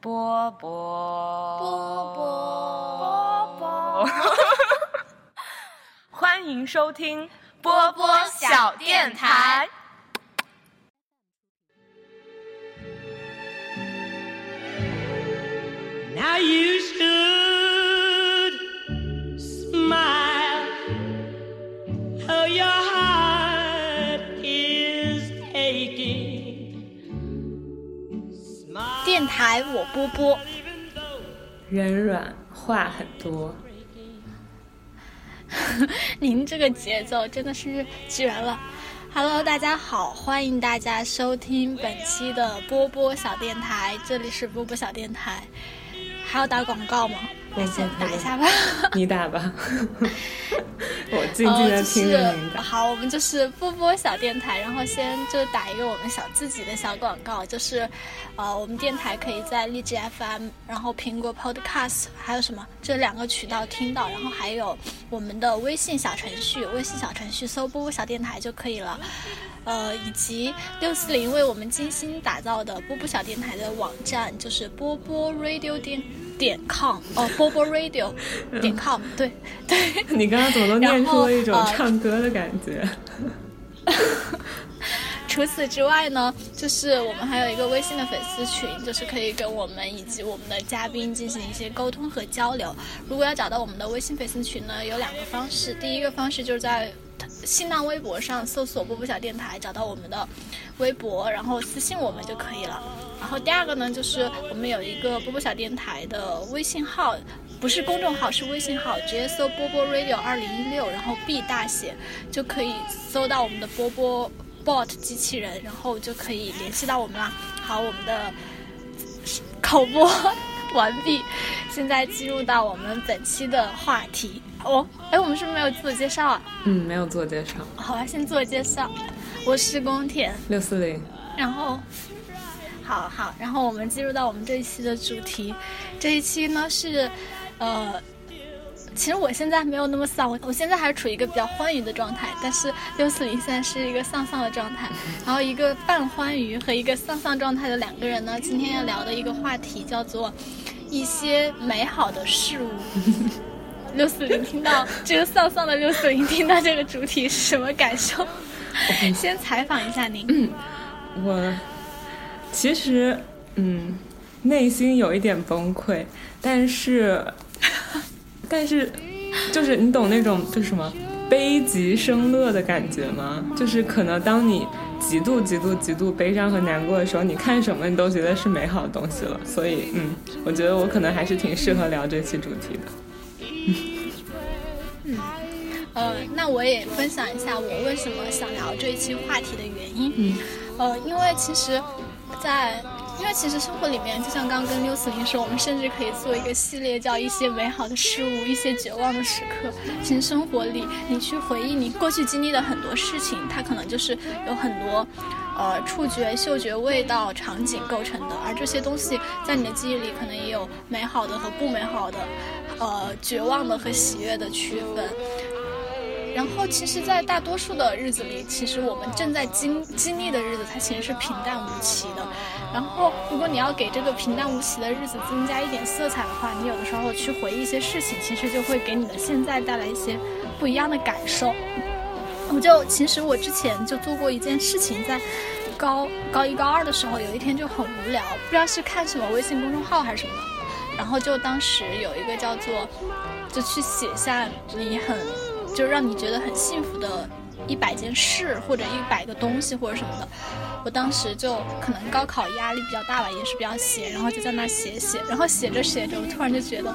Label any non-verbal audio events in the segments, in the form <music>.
波波波波波，<laughs> 欢迎收听波波小电台。台我波波，人软话很多。<laughs> 您这个节奏真的是绝了。Hello，大家好，欢迎大家收听本期的波波小电台，这里是波波小电台。还要打广告吗？我先打一下吧。你打吧，我 <laughs> 静静的听着您打。呃就是、好，我们就是波波小电台，然后先就打一个我们小自己的小广告，就是，呃，我们电台可以在荔枝 FM，然后苹果 Podcast，还有什么这两个渠道听到，然后还有我们的微信小程序，微信小程序搜波波小电台就可以了。呃，以及六四零为我们精心打造的波波小电台的网站，就是波波 radio 点点 com 哦，<laughs> 波波 radio 点 com，对对。你刚刚怎么都念出了一种唱歌的感觉？<laughs> 除此之外呢，就是我们还有一个微信的粉丝群，就是可以跟我们以及我们的嘉宾进行一些沟通和交流。如果要找到我们的微信粉丝群呢，有两个方式。第一个方式就是在新浪微博上搜索“波波小电台”，找到我们的微博，然后私信我们就可以了。然后第二个呢，就是我们有一个波波小电台的微信号，不是公众号，是微信号，直接搜“波波 radio 二零一六”，然后 B 大写，就可以搜到我们的波波。bot 机器人，然后就可以联系到我们啦。好，我们的口播完毕，现在进入到我们本期的话题。哦，哎，我们是不是没有自我介绍啊？嗯，没有自我介绍。好吧，先自我介绍，我是宫田，六四零，然后。好好，然后我们进入到我们这一期的主题。这一期呢是，呃，其实我现在没有那么丧，我我现在还是处于一个比较欢愉的状态，但是六四零现在是一个丧丧的状态。<laughs> 然后一个半欢愉和一个丧丧状态的两个人呢，今天要聊的一个话题叫做一些美好的事物。<laughs> 六四零听到这个丧丧的六四零听到这个主题是什么感受？<laughs> 先采访一下您。嗯，我其实嗯内心有一点崩溃，但是 <laughs> 但是就是你懂那种就是什么悲极生乐的感觉吗？就是可能当你极度极度极度悲伤和难过的时候，你看什么你都觉得是美好的东西了。所以嗯，我觉得我可能还是挺适合聊这期主题的。嗯，呃，那我也分享一下我为什么想聊这一期话题的原因。嗯，呃，因为其实在，因为其实生活里面，就像刚刚跟六四零说，我们甚至可以做一个系列，叫一些美好的事物，一些绝望的时刻。其实生活里，你去回忆你过去经历的很多事情，它可能就是有很多。呃，触觉、嗅觉、味道、场景构成的，而这些东西在你的记忆里可能也有美好的和不美好的，呃，绝望的和喜悦的区分。然后，其实，在大多数的日子里，其实我们正在经经历的日子，它其实是平淡无奇的。然后，如果你要给这个平淡无奇的日子增加一点色彩的话，你有的时候去回忆一些事情，其实就会给你的现在带来一些不一样的感受。我就其实我之前就做过一件事情，在高高一高二的时候，有一天就很无聊，不知道是看什么微信公众号还是什么，然后就当时有一个叫做，就去写下你很就让你觉得很幸福的一百件事或者一百个东西或者什么的。我当时就可能高考压力比较大吧，也是比较闲，然后就在那写写，然后写着写着，我突然就觉得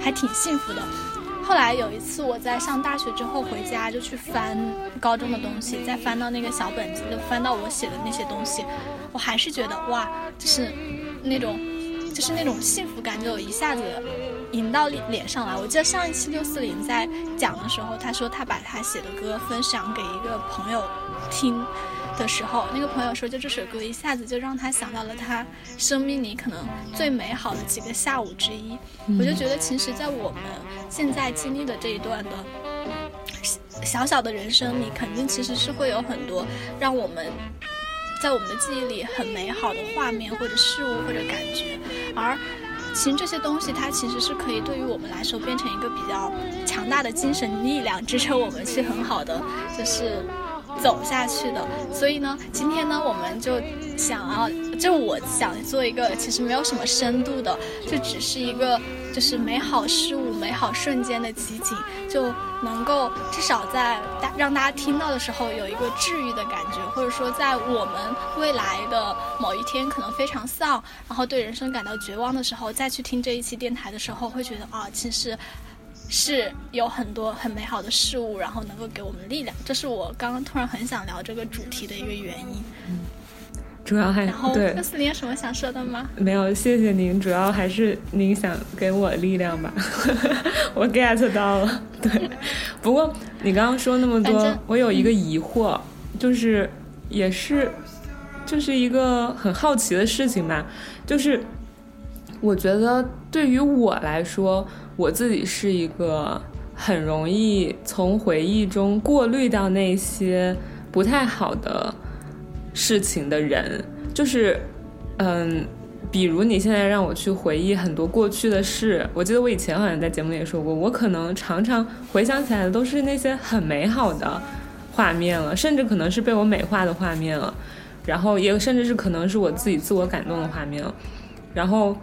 还挺幸福的。后来有一次，我在上大学之后回家，就去翻高中的东西，再翻到那个小本子，就翻到我写的那些东西，我还是觉得哇，就是那种，就是那种幸福感，就一下子迎到脸上来。我记得上一期六四零在讲的时候，他说他把他写的歌分享给一个朋友听。的时候，那个朋友说，就这首歌一下子就让他想到了他生命里可能最美好的几个下午之一。嗯、我就觉得，其实，在我们现在经历的这一段的小小的人生里，肯定其实是会有很多让我们在我们的记忆里很美好的画面或者事物或者感觉，而其实这些东西它其实是可以对于我们来说变成一个比较强大的精神力量，支撑我们去很好的就是走下去的。所以呢，今天呢，我们就想要，就我想做一个其实没有什么深度的，就只是一个。就是美好事物、美好瞬间的集锦，就能够至少在大让大家听到的时候有一个治愈的感觉，或者说在我们未来的某一天可能非常丧，然后对人生感到绝望的时候，再去听这一期电台的时候，会觉得啊，其实是有很多很美好的事物，然后能够给我们力量。这是我刚刚突然很想聊这个主题的一个原因。嗯主要还对，那斯林有什么想说的吗？没有，谢谢您。主要还是您想给我力量吧，<laughs> 我 get 到了。对，不过你刚刚说那么多，我有一个疑惑，就是也是，就是一个很好奇的事情吧。就是我觉得对于我来说，我自己是一个很容易从回忆中过滤掉那些不太好的。事情的人，就是，嗯，比如你现在让我去回忆很多过去的事，我记得我以前好像在节目里也说过，我可能常常回想起来的都是那些很美好的画面了，甚至可能是被我美化的画面了，然后也甚至是可能是我自己自我感动的画面了，然后，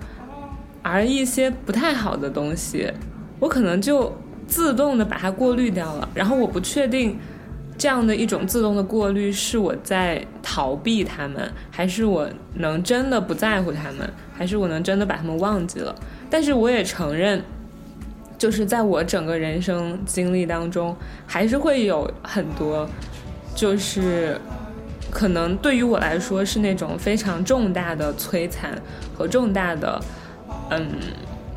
而一些不太好的东西，我可能就自动的把它过滤掉了，然后我不确定。这样的一种自动的过滤，是我在逃避他们，还是我能真的不在乎他们，还是我能真的把他们忘记了？但是我也承认，就是在我整个人生经历当中，还是会有很多，就是可能对于我来说是那种非常重大的摧残和重大的，嗯，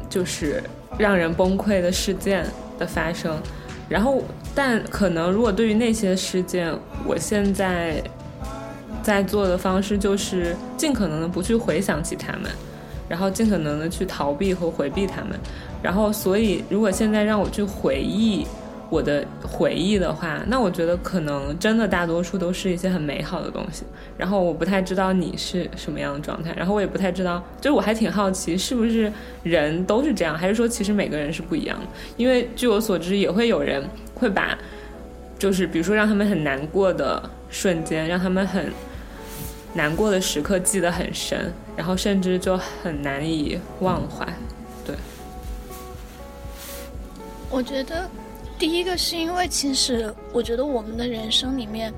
就是让人崩溃的事件的发生。然后，但可能如果对于那些事件，我现在在做的方式就是尽可能的不去回想起他们，然后尽可能的去逃避和回避他们。然后，所以如果现在让我去回忆。我的回忆的话，那我觉得可能真的大多数都是一些很美好的东西。然后我不太知道你是什么样的状态，然后我也不太知道，就是我还挺好奇，是不是人都是这样，还是说其实每个人是不一样的？因为据我所知，也会有人会把，就是比如说让他们很难过的瞬间，让他们很难过的时刻记得很深，然后甚至就很难以忘怀。对，我觉得。第一个是因为，其实我觉得我们的人生里面，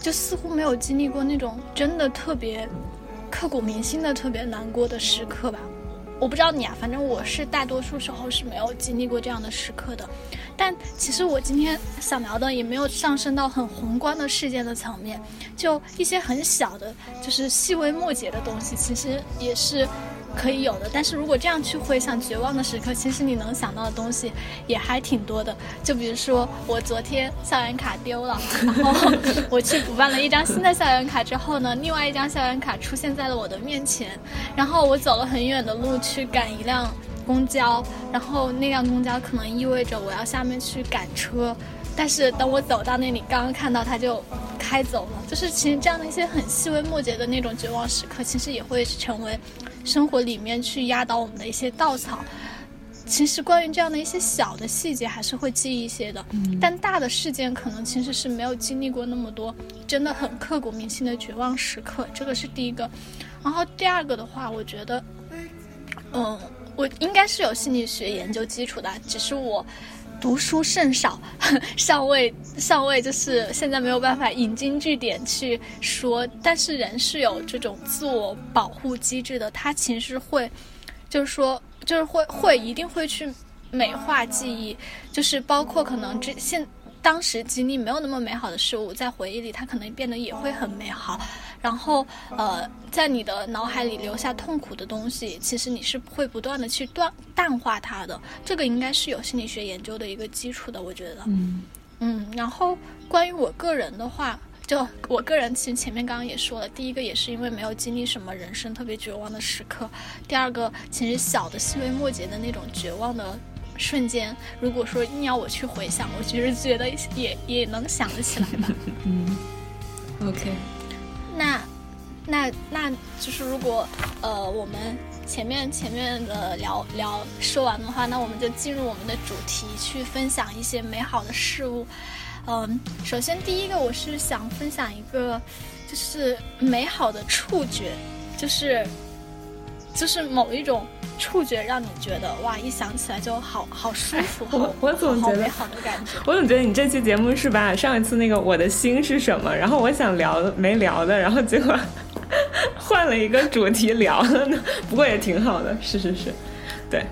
就似乎没有经历过那种真的特别刻骨铭心的、特别难过的时刻吧。我不知道你啊，反正我是大多数时候是没有经历过这样的时刻的。但其实我今天想聊的也没有上升到很宏观的事件的层面，就一些很小的，就是细微末节的东西，其实也是。可以有的，但是如果这样去回想绝望的时刻，其实你能想到的东西也还挺多的。就比如说，我昨天校园卡丢了，<laughs> 然后我去补办了一张新的校园卡之后呢，另外一张校园卡出现在了我的面前，然后我走了很远的路去赶一辆公交，然后那辆公交可能意味着我要下面去赶车，但是等我走到那里，刚刚看到它就开走了。就是其实这样的一些很细微末节的那种绝望时刻，其实也会成为。生活里面去压倒我们的一些稻草，其实关于这样的一些小的细节还是会记一些的，但大的事件可能其实是没有经历过那么多真的很刻骨铭心的绝望时刻，这个是第一个。然后第二个的话，我觉得，嗯，我应该是有心理学研究基础的，只是我。读书甚少，<laughs> 尚未尚未就是现在没有办法引经据典去说，但是人是有这种自我保护机制的，他其实会，就是说就是会会一定会去美化记忆，就是包括可能这现。当时经历没有那么美好的事物，在回忆里它可能变得也会很美好。然后，呃，在你的脑海里留下痛苦的东西，其实你是会不断的去断淡化它的。这个应该是有心理学研究的一个基础的，我觉得。嗯嗯。然后关于我个人的话，就我个人其实前面刚刚也说了，第一个也是因为没有经历什么人生特别绝望的时刻，第二个其实小的细微末节的那种绝望的。瞬间，如果说硬要我去回想，我其实觉得也也能想得起来吧。<laughs> 嗯，OK。那那那就是如果呃我们前面前面的聊聊说完的话，那我们就进入我们的主题，去分享一些美好的事物。嗯，首先第一个我是想分享一个，就是美好的触觉，就是就是某一种触觉让你觉得哇，一想起来就好好舒服，哎我我总觉得好美好的感觉。我总觉得你这期节目是把上一次那个我的心是什么，然后我想聊的没聊的，然后结果 <laughs> 换了一个主题聊了呢。<laughs> 不过也挺好的，是是是，对。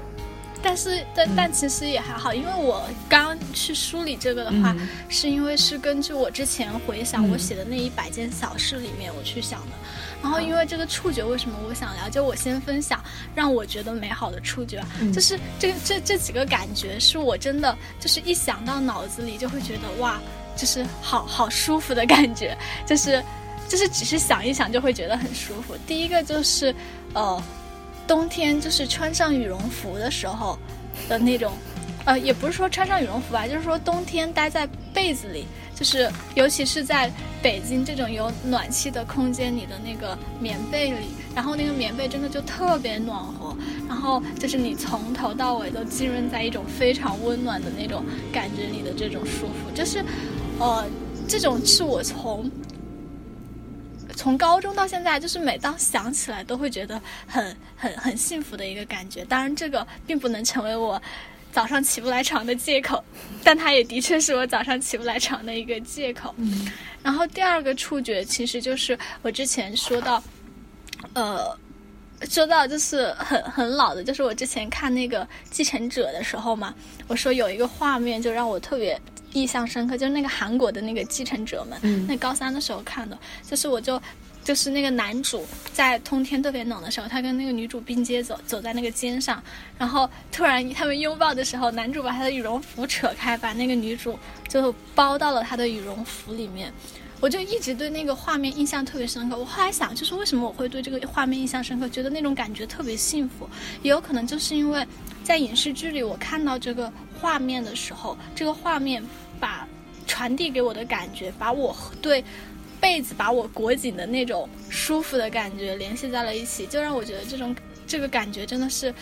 但是，但但其实也还好，因为我刚去梳理这个的话，嗯是因为是根据我之前回想嗯我写的那一百件小事里面我去想的。然后，因为这个触觉，为什么我想聊？就我先分享让我觉得美好的触觉就是这这这几个感觉，是我真的就是一想到脑子里就会觉得哇，就是好好舒服的感觉，<laughs> 就是就是只是想一想就会觉得很舒服。第一个就是呃。冬天就是穿上羽绒服的时候的那种，呃，也不是说穿上羽绒服吧，就是说冬天待在被子里，就是尤其是在北京这种有暖气的空间里的那个棉被里，然后那个棉被真的就特别暖和，然后就是你从头到尾都浸润在一种非常温暖的那种感觉里的这种舒服，就是，呃，这种是我从。从高中到现在，就是每当想起来都会觉得很很很幸福的一个感觉。当然，这个并不能成为我早上起不来床的借口，但它也的确是我早上起不来床的一个借口。嗯然后第二个触觉其实就是我之前说到，呃，说到就是很很老的，就是我之前看那个《继承者》的时候嘛，我说有一个画面就让我特别印象深刻，就是那个韩国的那个继承者们，嗯那高三的时候看的，就是我就。就是那个男主在冬天特别冷的时候，他跟那个女主并肩走，走在那个肩上，然后突然他们拥抱的时候，男主把他的羽绒服扯开，把那个女主就包到了他的羽绒服里面。我就一直对那个画面印象特别深刻。我后来想，就是为什么我会对这个画面印象深刻，觉得那种感觉特别幸福，也有可能就是因为在影视剧里我看到这个画面的时候，这个画面把传递给我的感觉，把我对被子把我裹紧的那种舒服的感觉联系在了一起，就让我觉得这种这个感觉真的是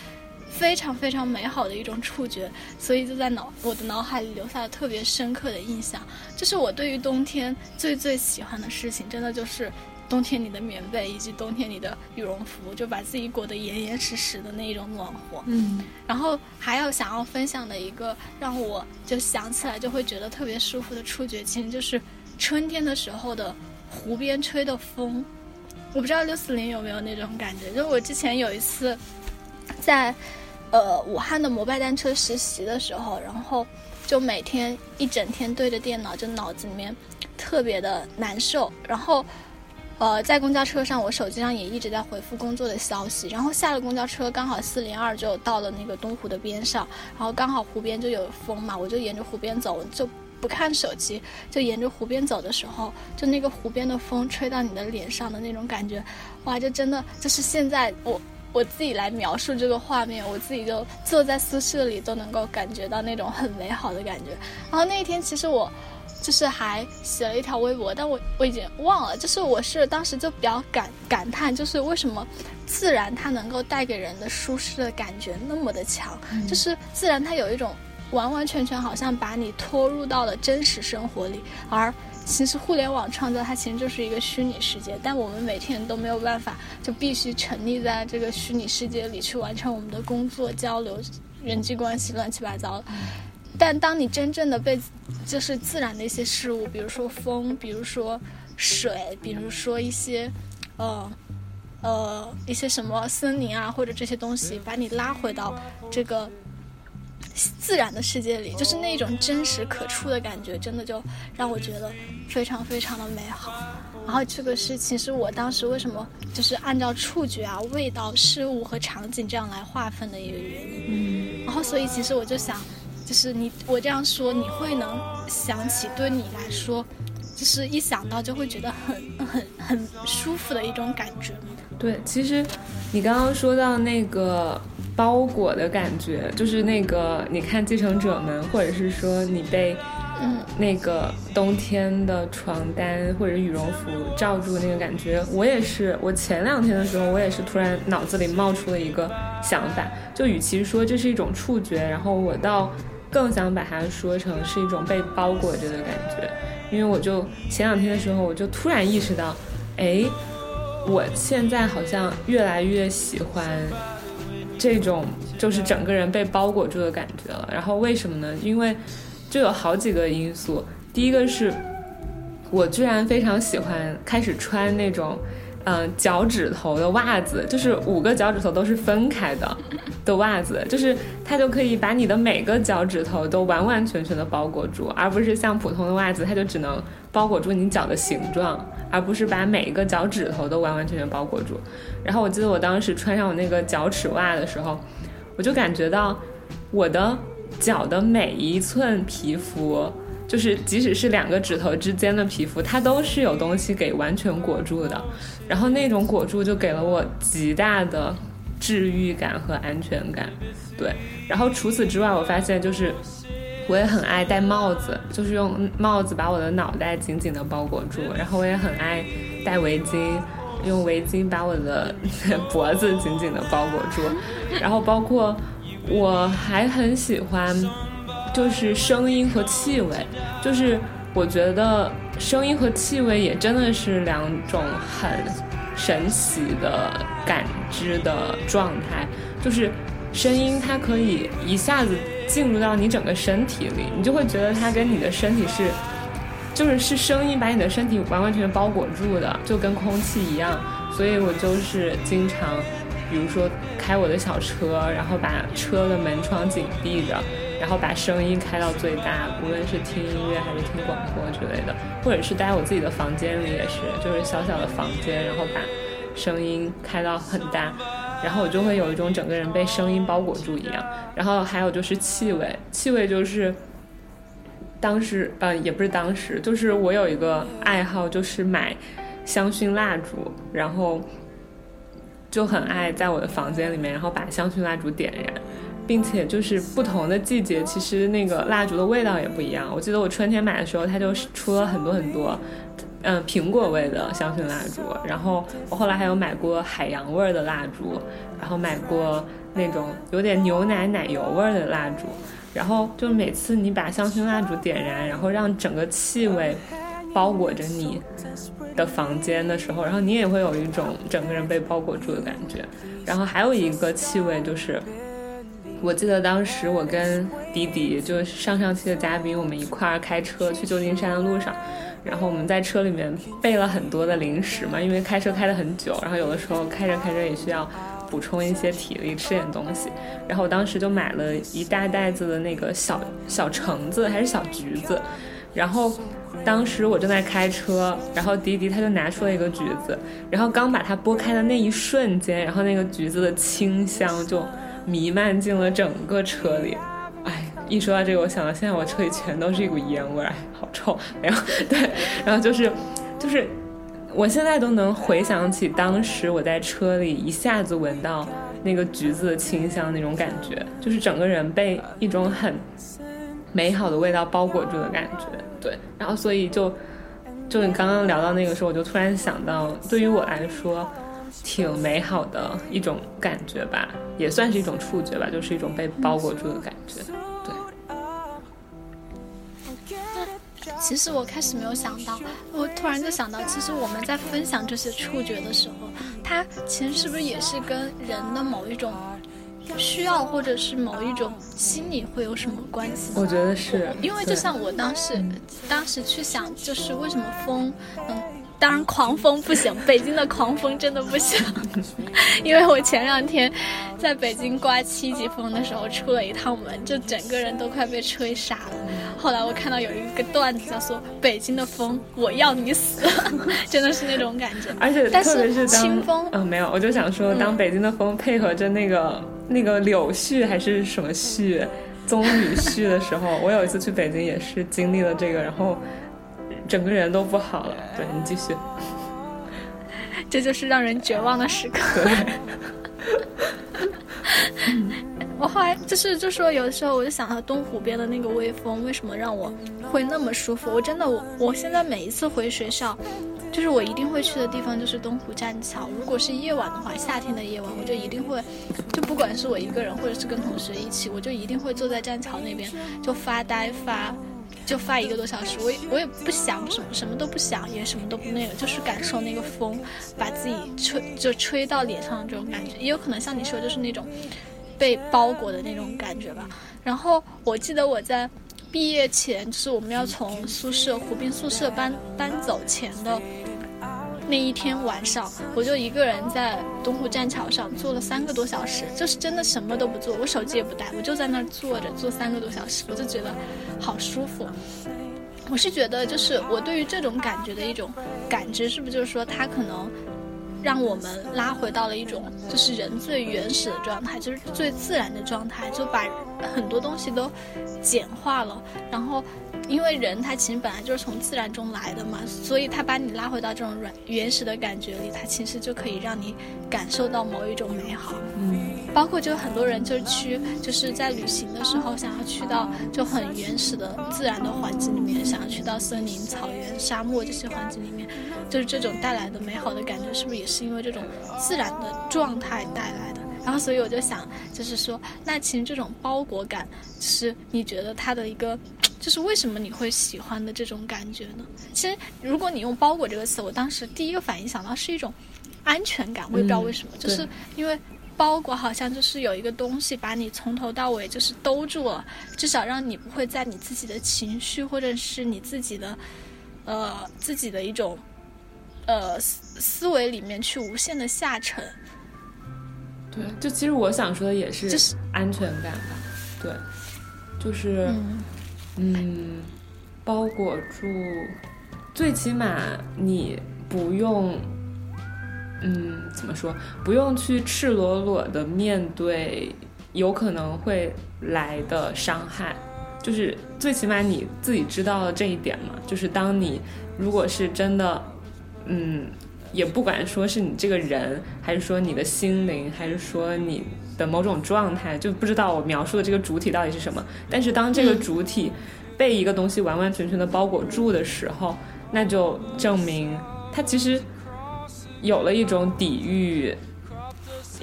非常非常美好的一种触觉，所以就在脑我的脑海里留下了特别深刻的印象。这是我对于冬天最最喜欢的事情，真的就是冬天里的棉被以及冬天里的羽绒服，就把自己裹得严严实实的那一种暖和。嗯然后还有想要分享的一个让我就想起来就会觉得特别舒服的触觉，其实就是春天的时候的湖边吹的风。我不知道六四零有没有那种感觉，就我之前有一次在呃武汉的摩拜单车实习的时候，然后就每天一整天对着电脑，就脑子里面特别的难受，然后。呃，在公交车上，我手机上也一直在回复工作的消息。然后下了公交车，刚好四零二就到了那个东湖的边上，然后刚好湖边就有风嘛，我就沿着湖边走，就不看手机，就沿着湖边走的时候，就那个湖边的风吹到你的脸上的那种感觉，哇，就真的就是现在我我自己来描述这个画面，我自己就坐在宿舍里都能够感觉到那种很美好的感觉。然后那一天其实我。就是还写了一条微博，但我我已经忘了。就是我是当时就比较感感叹，就是为什么自然它能够带给人的舒适的感觉那么的强，嗯就是自然它有一种完完全全好像把你拖入到了真实生活里，而其实互联网创造它其实就是一个虚拟世界，但我们每天都没有办法，就必须沉溺在这个虚拟世界里去完成我们的工作、交流、人际关系，乱七八糟。但当你真正的被就是自然的一些事物，比如说风，比如说水，比如说一些呃呃一些什么森林啊，或者这些东西，把你拉回到这个自然的世界里，就是那种真实可触的感觉，真的就让我觉得非常非常的美好。然后这个是其实我当时为什么就是按照触觉啊、味道、事物和场景这样来划分的一个原因。嗯然后所以其实我就想。就是你，我这样说，你会能想起对你来说，就是一想到就会觉得很很很舒服的一种感觉吗？对，其实你刚刚说到那个包裹的感觉，就是那个你看《继承者们》，或者是说你被嗯那个冬天的床单或者羽绒服罩住那个感觉，我也是。我前两天的时候，我也是突然脑子里冒出了一个想法，就与其说这是一种触觉，然后我倒更想把它说成是一种被包裹着的感觉。因为我就前两天的时候，我就突然意识到，哎，我现在好像越来越喜欢这种就是整个人被包裹住的感觉了。然后为什么呢？因为就有好几个因素。第一个是我居然非常喜欢开始穿那种，嗯、脚趾头的袜子，就是五个脚趾头都是分开的的袜子，就是它就可以把你的每个脚趾头都完完全全的包裹住，而不是像普通的袜子，它就只能包裹住你脚的形状，而不是把每一个脚趾头都完完全全包裹住。然后我记得我当时穿上我那个脚趾袜的时候，我就感觉到我的脚的每一寸皮肤，就是即使是两个指头之间的皮肤，它都是有东西给完全裹住的。然后那种裹住就给了我极大的治愈感和安全感。对，然后除此之外，我发现就是我也很爱戴帽子，就是用帽子把我的脑袋紧紧的包裹住。然后我也很爱戴围巾。用围巾把我的脖子紧紧的包裹住，然后包括我还很喜欢，就是声音和气味，就是我觉得声音和气味也真的是两种很神奇的感知的状态，就是声音它可以一下子进入到你整个身体里，你就会觉得它跟你的身体是。就是是声音把你的身体完完全全包裹住的，就跟空气一样。所以我就是经常，比如说开我的小车，然后把车的门窗紧闭着，然后把声音开到最大，无论是听音乐还是听广播之类的，或者是待我自己的房间里也是，就是小小的房间，然后把声音开到很大，然后我就会有一种整个人被声音包裹住一样。然后还有就是气味，气味就是。当时，呃，也不是当时，就是我有一个爱好，就是买香薰蜡烛，然后就很爱在我的房间里面，然后把香薰蜡烛点燃，并且就是不同的季节，其实那个蜡烛的味道也不一样。我记得我春天买的时候，它就出了很多很多，嗯、苹果味的香薰蜡烛，然后我后来还有买过海洋味的蜡烛，然后买过那种有点牛奶奶油味的蜡烛。然后就每次你把香薰蜡烛点燃，然后让整个气味包裹着你的房间的时候，然后你也会有一种整个人被包裹住的感觉。然后还有一个气味就是，我记得当时我跟迪迪，就是上上期的嘉宾，我们一块儿开车去旧金山的路上。然后我们在车里面备了很多的零食嘛，因为开车开得很久，然后有的时候开着开着也需要补充一些体力，吃点东西。然后我当时就买了一大袋子的那个小小橙子还是小橘子，然后当时我正在开车，然后迪迪他就拿出了一个橘子，然后刚把它剥开的那一瞬间，然后那个橘子的清香就弥漫进了整个车里。哎，一说到这个，我想到现在我车里全都是一股烟味儿，哎，好臭。然后对，然后就是就是。我现在都能回想起当时我在车里一下子闻到那个橘子的清香那种感觉，就是整个人被一种很美好的味道包裹住的感觉。对，然后所以就就你刚刚聊到那个时候，我就突然想到，对于我来说挺美好的一种感觉吧，也算是一种触觉吧，就是一种被包裹住的感觉。对，其实我开始没有想到，我突然就想到，其实我们在分享这些触觉的时候，它其实是不是也是跟人的某一种需要或者是某一种心理会有什么关系？我觉得是因为就像我当时，当时去想，就是为什么风，嗯，当然狂风不行，<laughs> 北京的狂风真的不行，<laughs> 因为我前两天在北京刮七级风的时候出了一趟门，就整个人都快被吹傻了。后来我看到有一个段子叫做“北京的风，我要你死”，<laughs> 真的是那种感觉。而且但特别是当清风，嗯，没有，我就想说，当北京的风配合着那个那个柳絮还是什么絮，棕榈絮的时候，我有一次去北京也是经历了这个，然后整个人都不好了。对你继续，这就是让人绝望的时刻。对，<laughs> 我后来就是就说有的时候我就想到东湖边的那个微风，为什么让我会那么舒服？我真的我我现在每一次回学校，就是我一定会去的地方就是东湖栈桥。如果是夜晚的话，夏天的夜晚，我就一定会，就不管是我一个人或者是跟同学一起，我就一定会坐在栈桥那边就发呆发。就发一个多小时，我也我也不想什么，什么都不想，也什么都不那个，就是感受那个风，把自己吹就吹到脸上的这种感觉，也有可能像你说，就是那种被包裹的那种感觉吧。然后我记得我在毕业前，是我们要从宿舍湖滨宿舍搬搬走前的。那一天晚上，我就一个人在东湖栈桥上坐了三个多小时，就是真的什么都不做，我手机也不带，我就在那儿坐着坐三个多小时，我就觉得好舒服。我是觉得，就是我对于这种感觉的一种感知，是不是就是说，它可能让我们拉回到了一种就是人最原始的状态，就是最自然的状态，就把很多东西都简化了，然后。因为人他其实本来就是从自然中来的嘛，所以他把你拉回到这种软原始的感觉里，他其实就可以让你感受到某一种美好。嗯，包括就很多人就去就是在旅行的时候想要去到就很原始的自然的环境里面，想要去到森林、草原、沙漠这些环境里面，就是这种带来的美好的感觉，是不是也是因为这种自然的状态带来的？然后所以我就想，就是说，那其实这种包裹感，是你觉得它的一个。就是为什么你会喜欢的这种感觉呢？其实，如果你用“包裹”这个词，我当时第一个反应想到是一种安全感。我也不知道为什么，就是因为包裹好像就是有一个东西把你从头到尾就是兜住了，至少让你不会在你自己的情绪或者是你自己的呃自己的一种呃思思维里面去无限的下沉。对，就其实我想说的也是，就是安全感吧。对，就是。嗯，包裹住，最起码你不用，嗯，怎么说？不用去赤裸裸的面对有可能会来的伤害，就是最起码你自己知道了这一点嘛。就是当你如果是真的，嗯，也不管说是你这个人，还是说你的心灵，还是说你的某种状态，就不知道我描述的这个主体到底是什么。但是当这个主体。被一个东西完完全全的包裹住的时候，那就证明它其实有了一种抵御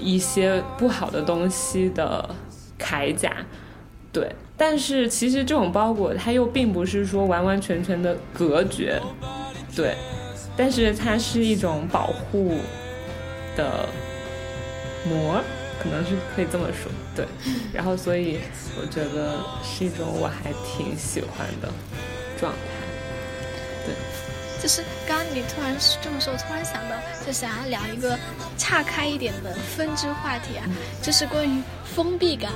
一些不好的东西的铠甲，对。但是其实这种包裹它又并不是说完完全全的隔绝，对。但是它是一种保护的膜。可能是可以这么说，对，然后所以我觉得是一种我还挺喜欢的状态，对。就是刚刚你突然这么说，我突然想到，就想要聊一个岔开一点的分支话题啊，就是关于封闭感。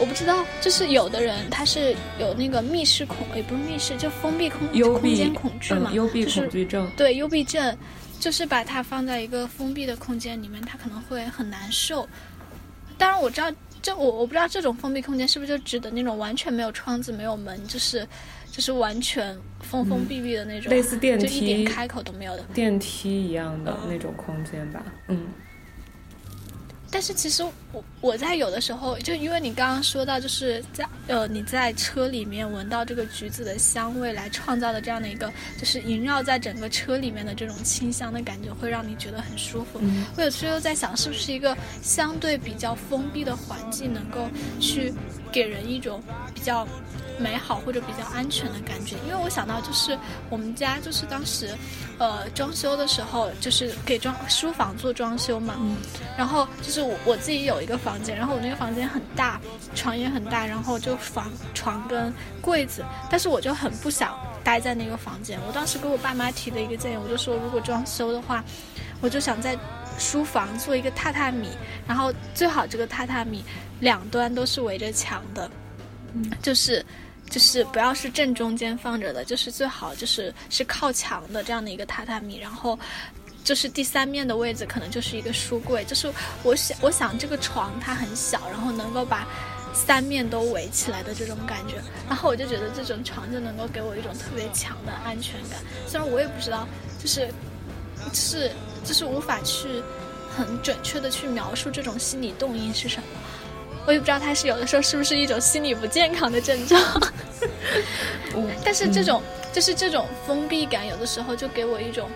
我不知道，就是有的人他是有那个密室恐，也不是密室，就封闭空空间恐惧嘛，幽闭恐惧症，对，幽闭症。就是把它放在一个封闭的空间里面，他可能会很难受。当然我知道，这我我不知道这种封闭空间是不是就指的那种完全没有窗子、没有门，就是就是完全封封闭闭的那种，类似电梯，就一点开口都没有的电梯一样的那种空间吧。嗯。但是其实我我在有的时候，就因为你刚刚说到，就是在呃你在车里面闻到这个橘子的香味来创造的这样的一个，就是萦绕在整个车里面的这种清香的感觉，会让你觉得很舒服。我有时候在想，是不是一个相对比较封闭的环境，能够去给人一种比较。美好或者比较安全的感觉，因为我想到就是我们家就是当时，呃，装修的时候就是给装书房做装修嘛，然后就是我我自己有一个房间，然后我那个房间很大，床也很大，然后就房床跟柜子，但是我就很不想待在那个房间。我当时给我爸妈提的一个建议，我就说如果装修的话，我就想在书房做一个榻榻米，然后最好这个榻榻米两端都是围着墙的，嗯就是。就是不要是正中间放着的，就是最好就是是靠墙的这样的一个榻榻米，然后就是第三面的位置可能就是一个书柜，就是我想我想这个床它很小，然后能够把三面都围起来的这种感觉，然后我就觉得这种床就能够给我一种特别强的安全感。虽然我也不知道，就是是就是无法去很准确的去描述这种心理动因是什么。我也不知道它是有的时候是不是一种心理不健康的症状。<laughs> 但是这种、就是这种封闭感，有的时候就给我一种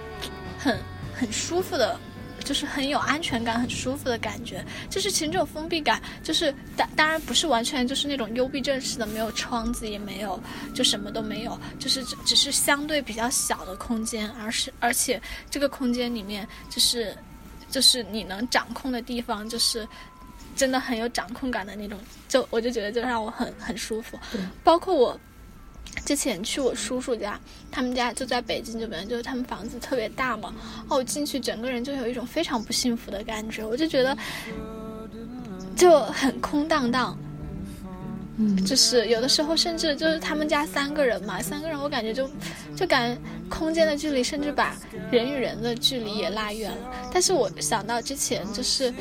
很很舒服的。就是很有安全感、很舒服的感觉。就是其实这种封闭感，就是当当然不是完全就是那种幽闭症似的，没有窗子也没有，就什么都没有，就是只只是相对比较小的空间，而是而且这个空间里面就是就是你能掌控的地方，就是真的很有掌控感的那种。就我就觉得就让我很很舒服，包括我。之前去我叔叔家，他们家就在北京这边，就是他们房子特别大嘛。哦，我进去整个人就有一种非常不幸福的感觉，我就觉得就很空荡荡。嗯，就是有的时候甚至就是他们家三个人嘛，三个人我感觉就就感空间的距离甚至把人与人的距离也拉远了。但是我想到之前就是，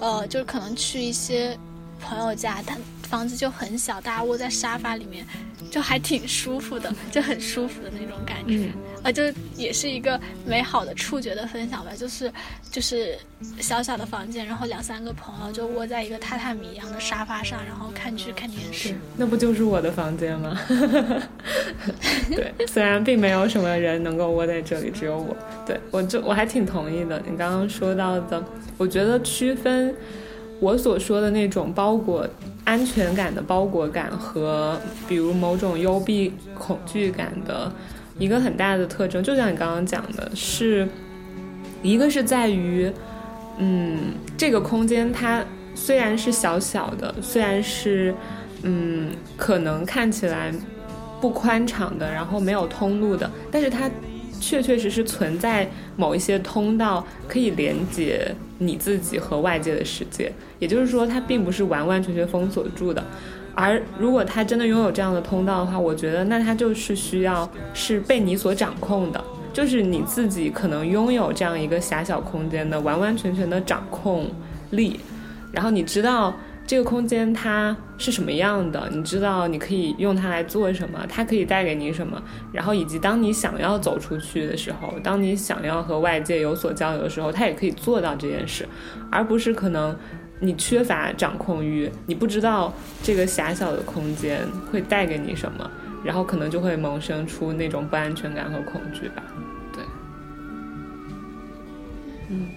呃，就是可能去一些朋友家，他房子就很小，大家窝在沙发里面。就还挺舒服的，就很舒服的那种感觉，啊，就也是一个美好的触觉的分享吧。就是，就是小小的房间，然后两三个朋友就窝在一个榻榻米一样的沙发上，然后看剧看电视。那不就是我的房间吗？<laughs> 对，虽然并没有什么人能够窝在这里，只有我。对我就我还挺同意的。你刚刚说到的，我觉得区分我所说的那种包裹。安全感的包裹感和比如某种幽闭恐惧感的一个很大的特征，就像你刚刚讲的，是一个是在于，嗯，这个空间它虽然是小小的，虽然是嗯可能看起来不宽敞的，然后没有通路的，但是它确确实实存在某一些通道可以连接。你自己和外界的世界，也就是说，它并不是完完全全封锁住的。而如果他真的拥有这样的通道的话，我觉得那他就是需要是被你所掌控的，就是你自己可能拥有这样一个狭小空间的完完全全的掌控力，然后你知道。这个空间它是什么样的？你知道你可以用它来做什么？它可以带给你什么？然后以及当你想要走出去的时候，当你想要和外界有所交流的时候，它也可以做到这件事，而不是可能你缺乏掌控欲，你不知道这个狭小的空间会带给你什么，然后可能就会萌生出那种不安全感和恐惧吧。对，嗯，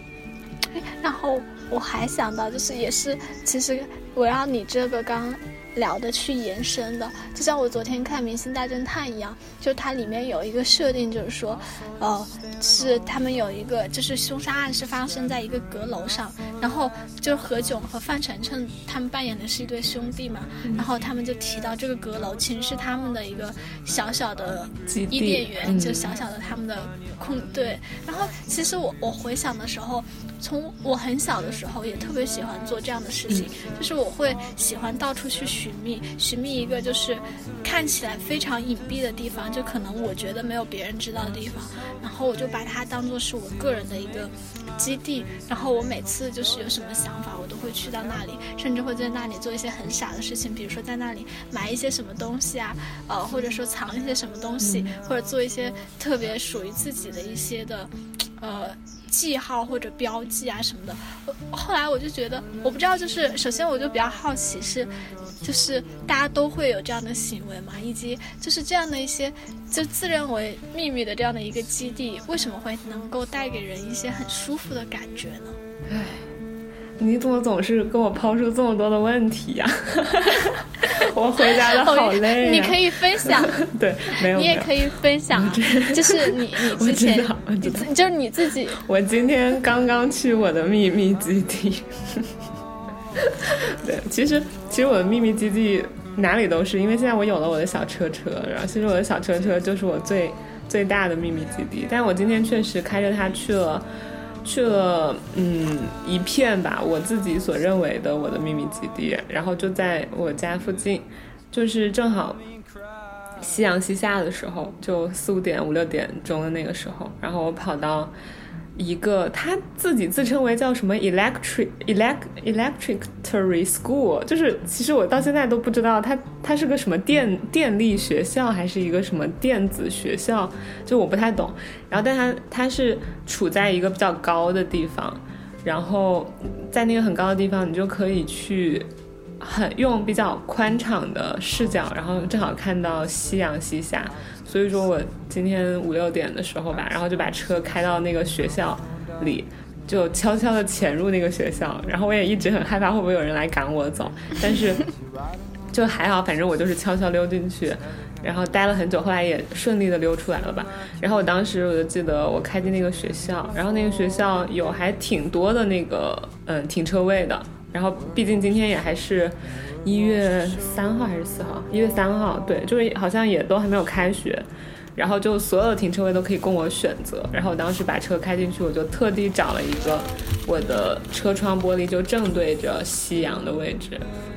然后我还想到，就是也是其实。围绕你这个刚聊的去延伸的，就像我昨天看《明星大侦探》一样，就它里面有一个设定，就是说，呃，是他们有一个，就是凶杀案是发生在一个阁楼上，然后就何炅和范丞丞他们扮演的是一对兄弟嘛，然后他们就提到这个阁楼其实是他们的一个小小的伊甸园，就小小的他们的空对。然后其实我我回想的时候，从我很小的时候也特别喜欢做这样的事情，就是我会喜欢到处去寻觅，寻觅一个就是看起来非常隐蔽的地方，就可能我觉得没有别人知道的地方，然后我就把它当做是我个人的一个基地，然后我每次就是有什么想法，我都会去到那里，甚至会在那里做一些很傻的事情，比如说在那里买一些什么东西啊，呃，或者说藏一些什么东西，或者做一些特别属于自己的一些的，呃。记号或者标记啊什么的，后来我就觉得，我不知道，就是首先我就比较好奇是，就是大家都会有这样的行为嘛，以及就是这样的一些就自认为秘密的这样的一个基地，为什么会能够带给人一些很舒服的感觉呢？唉。你怎么总是跟我抛出这么多的问题呀？<laughs> 我回答的好累。你可以分享，<laughs> 对，没有，你也可以分享，<laughs> 就是你你之前，就是你自己。我今天刚刚去我的秘密基地。对，其实其实我的秘密基地哪里都是，因为现在我有了我的小车车，然后其实我的小车车就是我最最大的秘密基地。但我今天确实开着它去了。去了，嗯，一片吧，我自己所认为的我的秘密基地，然后就在我家附近，就是正好夕阳西下的时候，就四五点、五六点钟的那个时候，然后我跑到。一个他自己自称为叫什么 electric electric electricary school，就是其实我到现在都不知道他他是个什么电电力学校还是一个什么电子学校，就我不太懂。然后但他他是处在一个比较高的地方，然后在那个很高的地方，你就可以去很用比较宽敞的视角，然后正好看到夕阳西下。所以说我今天五六点的时候吧，然后就把车开到那个学校里，就悄悄的潜入那个学校。然后我也一直很害怕会不会有人来赶我走，但是 <laughs> 就还好，反正我就是悄悄溜进去，然后待了很久，后来也顺利的溜出来了吧。然后我当时我就记得我开进那个学校，然后那个学校有还挺多的那个嗯停车位的。然后毕竟今天也还是一月三号还是四号？一月三号，对，就是好像也都还没有开学，然后就所有的停车位都可以供我选择。然后我当时把车开进去，我就特地找了一个我的车窗玻璃就正对着夕阳的位置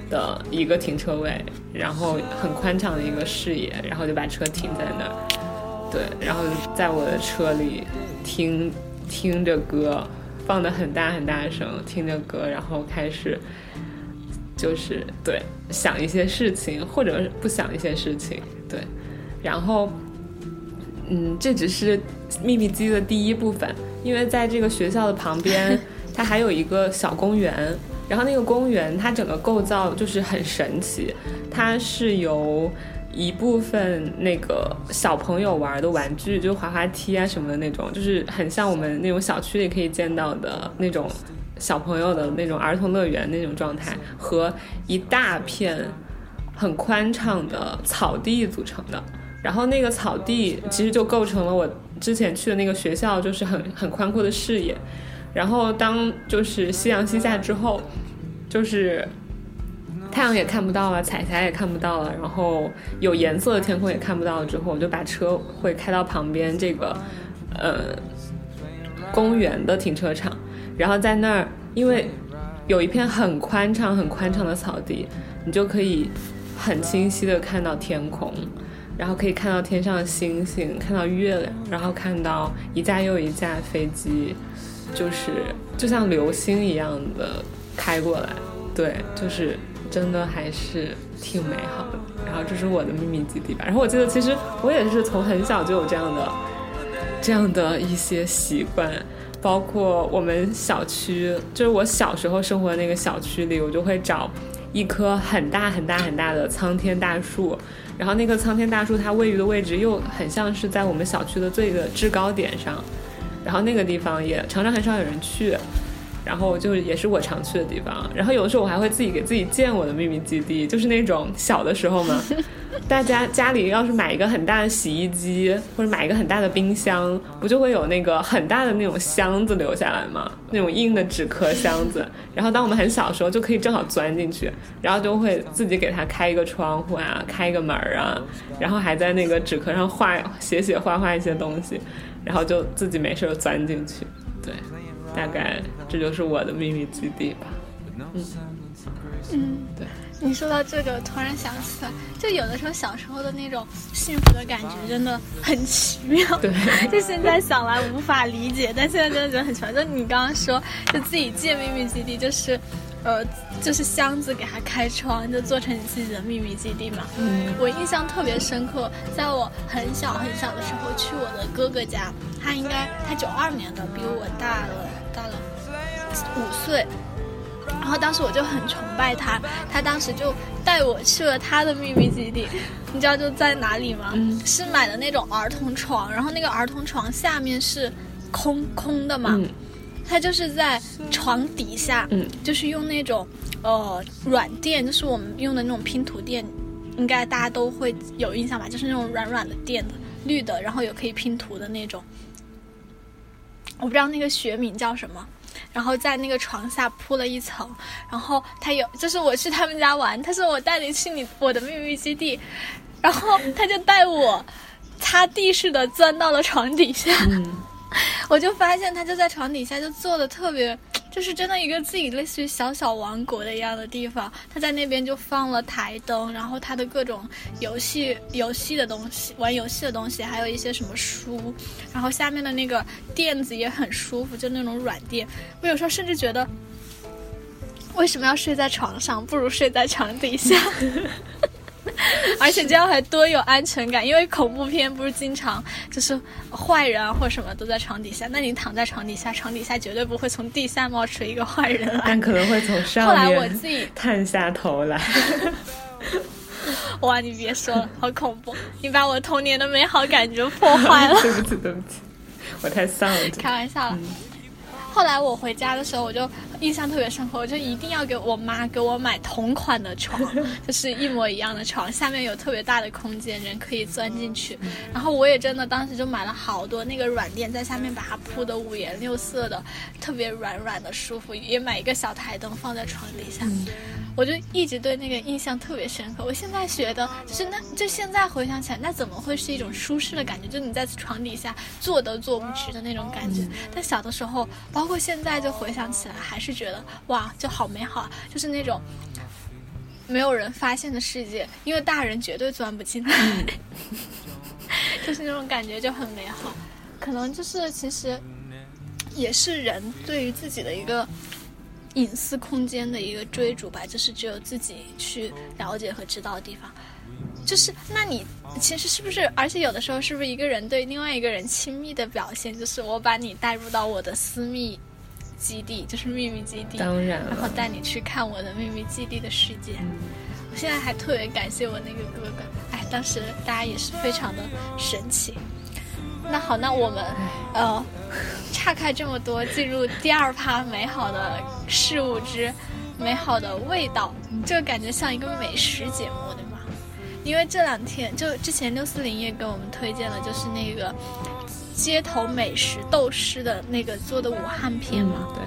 的一个停车位，然后很宽敞的一个视野，然后就把车停在那儿。对，然后在我的车里听听着歌。放的很大很大声，听着歌，然后开始就是对想一些事情，或者不想一些事情，对，然后嗯，这只是秘密基地的第一部分，因为在这个学校的旁边，<laughs> 它还有一个小公园，然后那个公园它整个构造就是很神奇，它是由。一部分那个小朋友玩的玩具，就滑滑梯啊什么的那种，就是很像我们那种小区里可以见到的那种小朋友的那种儿童乐园那种状态，和一大片很宽敞的草地组成的。然后那个草地其实就构成了我之前去的那个学校，就是很很宽阔的视野。然后当就是夕阳西下之后，就是。太阳也看不到了，彩霞也看不到了，然后有颜色的天空也看不到了。之后我就把车会开到旁边这个，呃，公园的停车场，然后在那儿，因为有一片很宽敞、很宽敞的草地，你就可以很清晰的看到天空，然后可以看到天上的星星，看到月亮，然后看到一架又一架飞机，就是就像流星一样的开过来，对，就是。真的还是挺美好的，然后这是我的秘密基地吧。然后我记得其实我也是从很小就有这样的这样的一些习惯，包括我们小区，就是我小时候生活的那个小区里，我就会找一棵很大很大很大的苍天大树，然后那个苍天大树它位于的位置又很像是在我们小区的最的制高点上，然后那个地方也常常很少有人去。然后就也是我常去的地方，然后有的时候我还会自己给自己建我的秘密基地，就是那种小的时候嘛，<laughs> 大家家里要是买一个很大的洗衣机或者买一个很大的冰箱，不就会有那个很大的那种箱子留下来吗？那种硬的纸壳箱子，然后当我们很小的时候就可以正好钻进去，然后就会自己给它开一个窗户啊，开一个门啊，然后还在那个纸壳上画写写画画一些东西，然后就自己没事钻进去，对。大概这就是我的秘密基地吧。嗯嗯，对。你说到这个，突然想起来，就有的时候小时候的那种幸福的感觉真的很奇妙。对。<laughs> 就现在想来无法理解，但现在真的觉得很奇妙。就你刚刚说，就自己建秘密基地，就是，呃，就是箱子给它开窗，就做成你自己的秘密基地嘛。嗯。我印象特别深刻，在我很小很小的时候去我的哥哥家，他应该他九二年的，比我大了。到了五岁，然后当时我就很崇拜他，他当时就带我去了他的秘密基地，你知道就在哪里吗？是买的那种儿童床，然后那个儿童床下面是空空的嘛，他就是在床底下，就是用那种呃软垫，就是我们用的那种拼图垫，应该大家都会有印象吧？就是那种软软的垫子，绿的，然后有可以拼图的那种。我不知道那个学名叫什么，然后在那个床下铺了一层，然后他有，就是我去他们家玩，他说我带你去你我的秘密基地，然后他就带我擦地似的钻到了床底下，<laughs> 我就发现他就在床底下就坐的特别。就是真的一个自己类似于小小王国的一样的地方，他在那边就放了台灯，然后他的各种游戏游戏的东西，玩游戏的东西，还有一些什么书，然后下面的那个垫子也很舒服，就那种软垫。我有时候甚至觉得，为什么要睡在床上，不如睡在床底下。<laughs> <laughs> 而且这样还多有安全感，因为恐怖片不是经常就是坏人啊或者什么都在床底下，那你躺在床底下，床底下绝对不会从地下冒出一个坏人来 <laughs> 但。可能会从上面后来我自己，<laughs> 探下头来。哇，你别说了，好恐怖！你把我童年的美好感觉破坏了。对不起，对不起，我太丧了。开玩笑了。后来我回家的时候，我就印象特别深刻，我就一定要给我妈给我买同款的床，<laughs> 就是一模一样的床，下面有特别大的空间，人可以钻进去。然后我也真的当时就买了好多那个软垫，在下面把它铺的五颜六色的，特别软软的舒服，也买一个小台灯放在床底下。我就一直对那个印象特别深刻。我现在觉得，就是那就现在回想起来，那怎么会是一种舒适的感觉？就你在床底下坐都坐不直的那种感觉。但小的时候，包括现在，就回想起来，还是觉得哇，就好美好啊！就是那种没有人发现的世界，因为大人绝对钻不进来，<laughs> 就是那种感觉就很美好。可能就是其实也是人对于自己的一个隐私空间的一个追逐吧，就是只有自己去了解和知道的地方。就是，那你其实是不是？而且有的时候是不是一个人对另外一个人亲密的表现，就是我把你带入到我的私密基地，就是秘密基地，当然然后，带你去看我的秘密基地的世界。我现在还特别感谢我那个哥哥，哎，当时大家也是非常的神奇。那好，那我们呃岔开这么多，进入第二趴美好的事物之美好的味道，这个感觉像一个美食节目，对吗？因为这两天就之前六四零也给我们推荐了，就是那个街头美食斗士的那个做的武汉片嘛。嗯，对，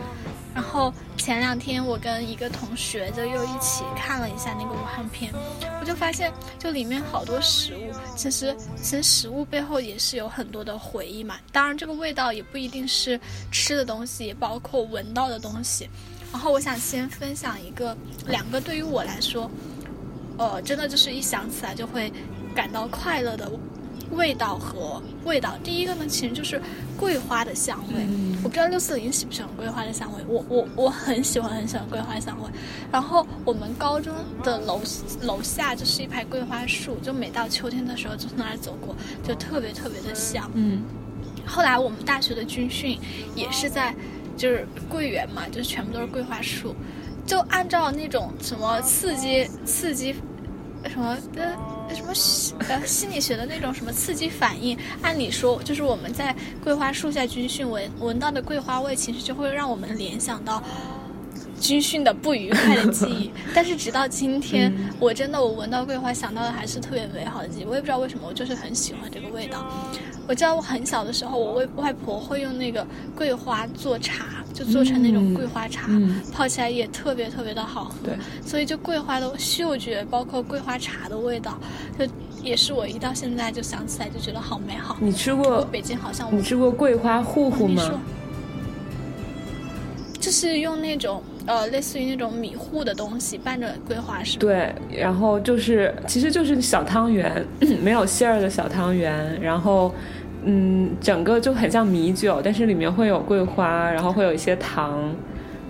然后前两天我跟一个同学就又一起看了一下那个武汉片，我就发现就里面好多食物，其实其实食物背后也是有很多的回忆嘛。当然这个味道也不一定是吃的东西，也包括闻到的东西。然后我想先分享一个两个对于我来说，呃，真的就是一想起来就会感到快乐的味道和味道。第一个呢，其实就是桂花的香味。我不知道六四零喜不喜欢桂花的香味，我我我很喜欢很喜欢桂花香味。然后我们高中的楼楼下就是一排桂花树，就每到秋天的时候就从那儿走过，就特别特别的香。嗯，后来我们大学的军训也是在就是桂园嘛，就是全部都是桂花树，就按照那种什么刺激刺激什么的。什么呃心理学的那种什么刺激反应，按理说就是我们在桂花树下军训闻闻到的桂花味，其实就会让我们联想到军训的不愉快的记忆。<laughs> 但是直到今天，我真的我闻到桂花想到的还是特别美好的记忆。我也不知道为什么，我就是很喜欢这个味道。我知道我很小的时候，我外外婆会用那个桂花做茶，就做成那种桂花茶，嗯泡起来也特别特别的好喝。对，所以就桂花的嗅觉，包括桂花茶的味道，就也是我一到现在就想起来就觉得好美好。你吃过过北京好像我你吃过桂花糊糊你说吗？，就是用那种呃类似于那种米糊的东西拌着桂花是？对，然后就是其实就是小汤圆，<coughs> 没有馅儿的小汤圆，然后嗯，整个就很像米酒，但是里面会有桂花，然后会有一些糖，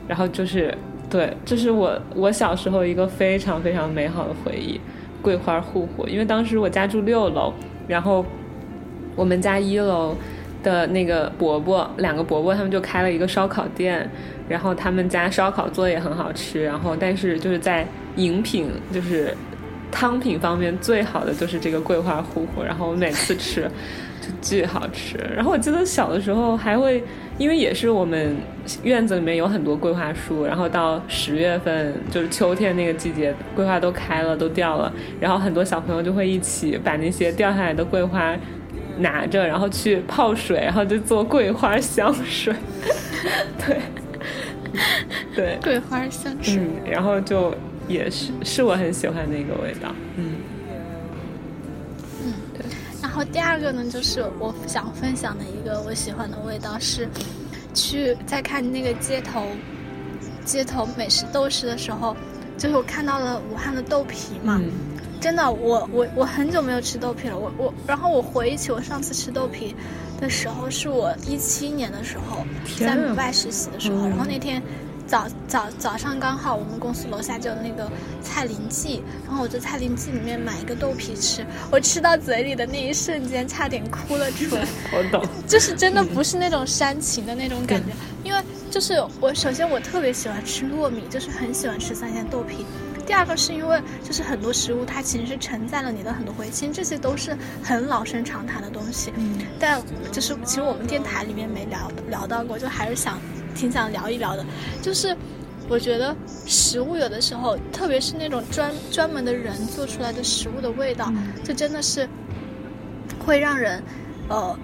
然后就是对，这是我我小时候一个非常非常美好的回忆，桂花糊糊，因为当时我家住六楼，然后我们家一楼。的那个伯伯，两个伯伯他们就开了一个烧烤店，然后他们家烧烤做的也很好吃，然后但是就是在饮品就是汤品方面最好的就是这个桂花糊糊，然后我每次吃就巨好吃。然后我记得小的时候还会，因为也是我们院子里面有很多桂花树，然后到十月份就是秋天那个季节，桂花都开了都掉了，然后很多小朋友就会一起把那些掉下来的桂花。拿着，然后去泡水，然后就做桂花香水，<laughs> 对，<laughs> 对，桂花香水。嗯，然后就也是是我很喜欢的一个味道，嗯。然后第二个呢，就是我想分享的一个我喜欢的味道是，去在看那个街头街头美食斗士的时候，就是我看到了武汉的豆皮嘛。嗯真的，我我我很久没有吃豆皮了。我我，然后我回忆起我上次吃豆皮的时候，是我一七年的时候，在母外实习的时候。嗯然后那天早早早上刚好我们公司楼下就有那个蔡林记，然后我在蔡林记里面买一个豆皮吃，我吃到嘴里的那一瞬间差点哭了出来。<laughs> 我懂。就是真的不是那种煽情的那种感觉，因为就是我首先我特别喜欢吃糯米，就是很喜欢吃三鲜豆皮。第二个是因为就是很多食物它其实是承载了你的很多回忆，其实这些都是很老生常谈的东西。嗯但就是其实我们电台里面没聊聊到过，就还是想挺想聊一聊的，就是。我觉得食物有的时候，特别是那种专专门的人做出来的食物的味道，就真的是会让人，呃，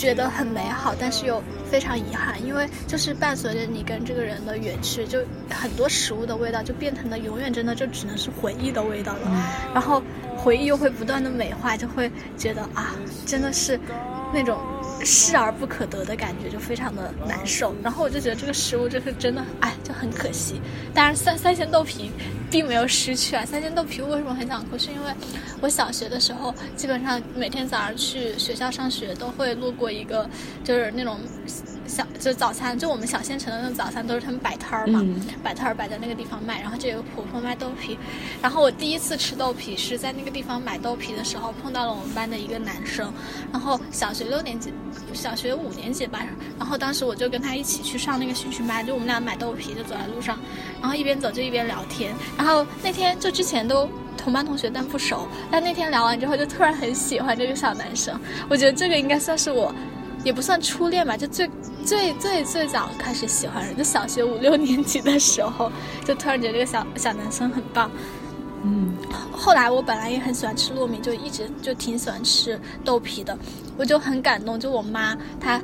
觉得很美好，但是又非常遗憾，因为就是伴随着你跟这个人的远去，就很多食物的味道就变成了永远真的就只能是回忆的味道了，然后回忆又会不断的美化，就会觉得啊，真的是那种。视而不可得的感觉就非常的难受，然后我就觉得这个食物就是真的，哎，就很可惜。当然三三鲜豆皮并没有失去啊，三鲜豆皮为什么很想哭？是因为我小学的时候，基本上每天早上去学校上学都会路过一个，就是那种小就早餐，就我们小县城的那种早餐都是他们摆摊儿嘛，嗯摆摊儿摆在那个地方卖，然后就有个婆婆卖豆皮，然后我第一次吃豆皮是在那个地方买豆皮的时候碰到了我们班的一个男生，然后小学六年级。小学五年级吧，然后当时我就跟他一起去上那个兴趣班，就我们俩买豆皮，就走在路上，然后一边走就一边聊天。然后那天就之前都同班同学，但不熟，但那天聊完之后，就突然很喜欢这个小男生。我觉得这个应该算是我，也不算初恋吧，就最最最最早开始喜欢人，就小学五六年级的时候，就突然觉得这个小小男生很棒。嗯后来我本来也很喜欢吃糯米，就一直就挺喜欢吃豆皮的，我就很感动。就我妈她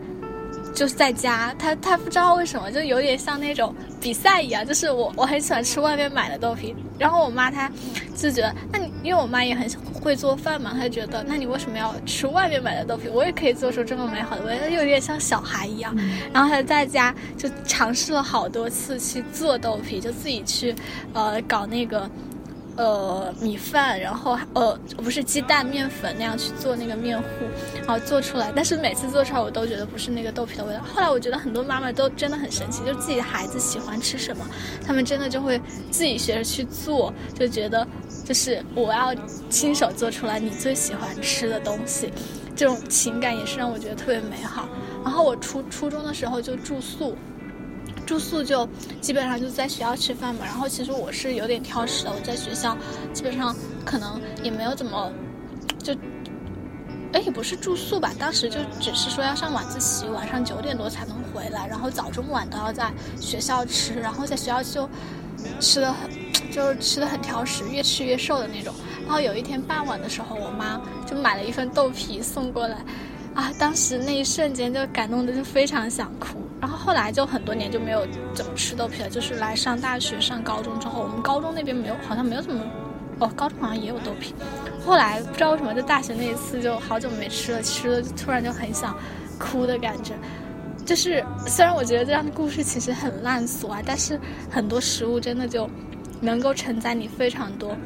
就是在家，他他不知道为什么，就有点像那种比赛一样，就是我我很喜欢吃外面买的豆皮，然后我妈她就觉得，那你因为我妈也很会做饭嘛，她觉得，那你为什么要吃外面买的豆皮？我也可以做出这么美好的味道，有点像小孩一样。然后她在家就尝试了好多次去做豆皮，就自己去呃搞那个。呃，米饭，然后呃，不是鸡蛋、面粉那样去做那个面糊，然后做出来。但是每次做出来，我都觉得不是那个豆皮的味道。后来我觉得很多妈妈都真的很神奇，就自己的孩子喜欢吃什么，他们真的就会自己学着去做，就觉得就是我要亲手做出来你最喜欢吃的东西，这种情感也是让我觉得特别美好。然后我初初中的时候就住宿。住宿就基本上就在学校吃饭嘛，然后其实我是有点挑食的，我在学校基本上可能也没有怎么就，哎也不是住宿吧，当时就只是说要上晚自习，晚上九点多才能回来，然后早中晚都要在学校吃，然后在学校就吃的很就是吃的很挑食，越吃越瘦的那种。然后有一天傍晚的时候，我妈就买了一份豆皮送过来，啊，当时那一瞬间就感动的就非常想哭。然后后来就很多年就没有怎么吃豆皮了，就是来上大学、上高中之后，我们高中那边没有，好像没有怎么，哦，高中好像也有豆皮。后来不知道为什么，就大学那一次就好久没吃了，吃了就突然就很想哭的感觉。就是虽然我觉得这样的故事其实很烂俗啊，但是很多食物真的就能够承载你非常多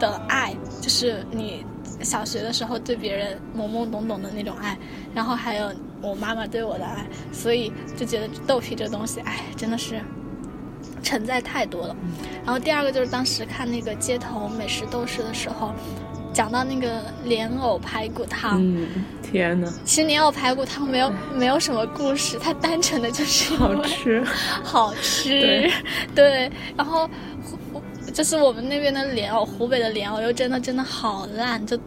的爱，就是你小学的时候对别人懵懵懂懂的那种爱，然后还有我妈妈对我的爱，所以就觉得豆皮这东西，哎，真的是承载太多了。然后第二个就是当时看那个街头美食斗士的时候，讲到那个莲藕排骨汤，嗯，天呐，其实莲藕排骨汤没有没有什么故事，它单纯的就是好吃，<laughs> 好吃，对。对，然后湖就是我们那边的莲藕，湖北的莲藕又真的真的好烂，就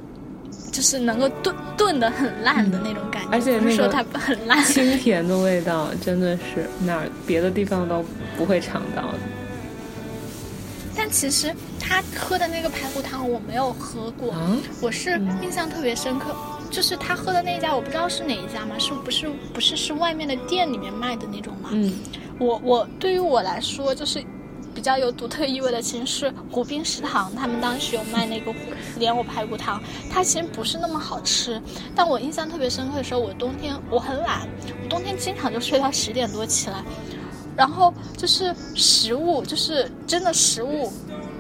就是能够炖炖的很烂的那种感觉，而且那个不是说它很烂，清甜的味道真的是哪儿别的地方都不会尝到的。但其实他喝的那个排骨汤我没有喝过，啊我是印象特别深刻，就是他喝的那家我不知道是哪一家嘛，是不是不是是外面的店里面卖的那种嘛？嗯，我我对于我来说，就是比较有独特意味的，其实是湖滨食堂，他们当时有卖那个莲藕排骨汤，它其实不是那么好吃，但我印象特别深刻的时候，我冬天我很懒，我冬天经常就睡到十点多起来。然后就是食物，就是真的食物，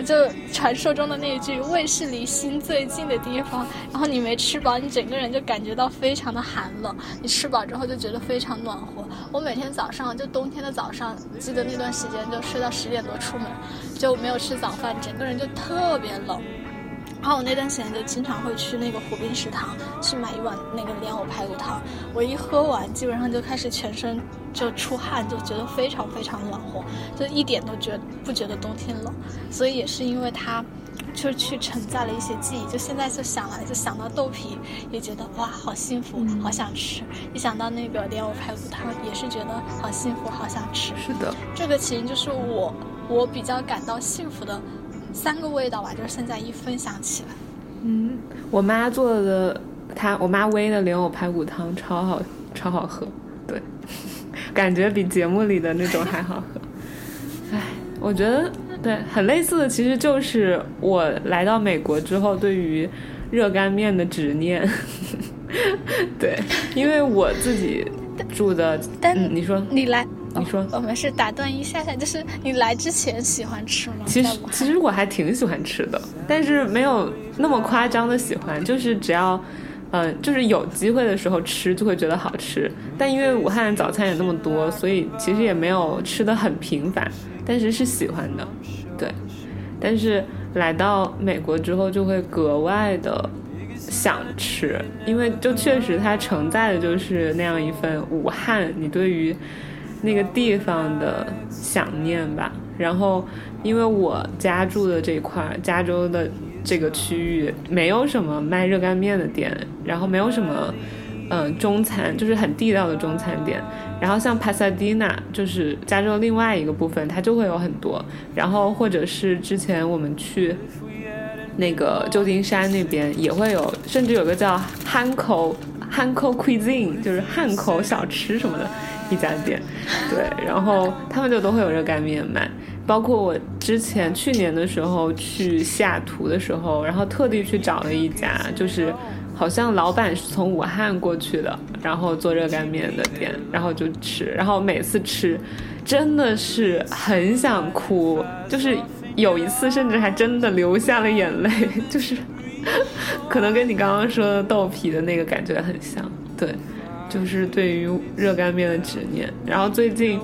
就传说中的那一句“胃是离心最近的地方”。然后你没吃饱，你整个人就感觉到非常的寒冷；你吃饱之后就觉得非常暖和。我每天早上就冬天的早上，记得那段时间就睡到十点多出门，就没有吃早饭，整个人就特别冷。然后我那段时间就经常会去那个湖滨食堂去买一碗那个莲藕排骨汤，我一喝完，基本上就开始全身就出汗，就觉得非常非常暖和，就一点都觉不觉得冬天冷。所以也是因为它，就是去承载了一些记忆，就现在就想来就想到豆皮，也觉得哇好幸福，好想吃。一想到那个莲藕排骨汤，也是觉得好幸福，好想吃。是的，这个其实就是我我比较感到幸福的。三个味道吧，就是现在一分享起来，嗯，我妈做的，她我妈煨的莲藕排骨汤超好，超好喝，对，<laughs> 感觉比节目里的那种还好喝。<laughs> 唉，我觉得对，很类似的，其实就是我来到美国之后对于热干面的执念。<laughs> 对，因为我自己住的，但你说你来。你说，我们是打断一下下，就是你来之前喜欢吃吗？其实其实我还挺喜欢吃的，但是没有那么夸张的喜欢，就是只要，嗯，就是有机会的时候吃就会觉得好吃。但因为武汉早餐也那么多，所以其实也没有吃的很频繁，但是是喜欢的，对。但是来到美国之后就会格外的想吃，因为就确实它承载的就是那样一份武汉，你对于。那个地方的想念吧，然后因为我家住的这块加州的这个区域没有什么卖热干面的店，然后没有什么嗯中餐，就是很地道的中餐店。然后像帕萨迪纳，就是加州另外一个部分，它就会有很多。然后或者是之前我们去那个旧金山那边也会有，甚至有个叫汉口汉口 cuisine，就是汉口小吃什么的。一家店，对，然后他们就都会有热干面卖，包括我之前去年的时候去西雅图的时候，然后特地去找了一家，就是好像老板是从武汉过去的，然后做热干面的店，然后就吃，然后每次吃真的是很想哭，就是有一次甚至还真的流下了眼泪，就是 <laughs> 可能跟你刚刚说的豆皮的那个感觉很像，对。就是对于热干面的执念，然后最近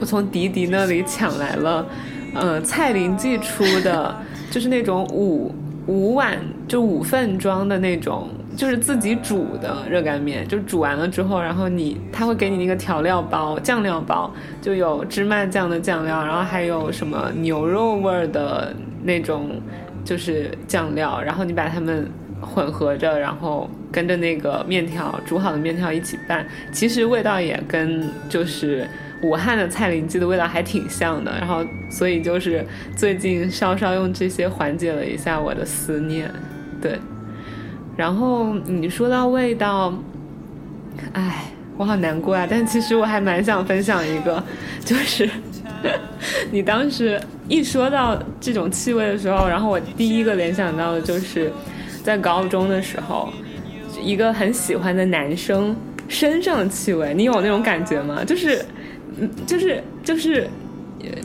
我从迪迪那里抢来了，呃，蔡林记出的，就是那种五五碗就五份装的那种，就是自己煮的热干面，就煮完了之后，然后你他会给你那个调料包、酱料包，就有芝麻酱的酱料，然后还有什么牛肉味儿的那种就是酱料，然后你把它们。混合着，然后跟着那个面条煮好的面条一起拌，其实味道也跟就是武汉的蔡林记的味道还挺像的。然后，所以就是最近稍稍用这些缓解了一下我的思念，对。然后你说到味道，哎，我好难过啊！但其实我还蛮想分享一个，就是 <laughs> 你当时一说到这种气味的时候，然后我第一个联想到的就是。在高中的时候，一个很喜欢的男生身上的气味，你有那种感觉吗？就是，就是，就是，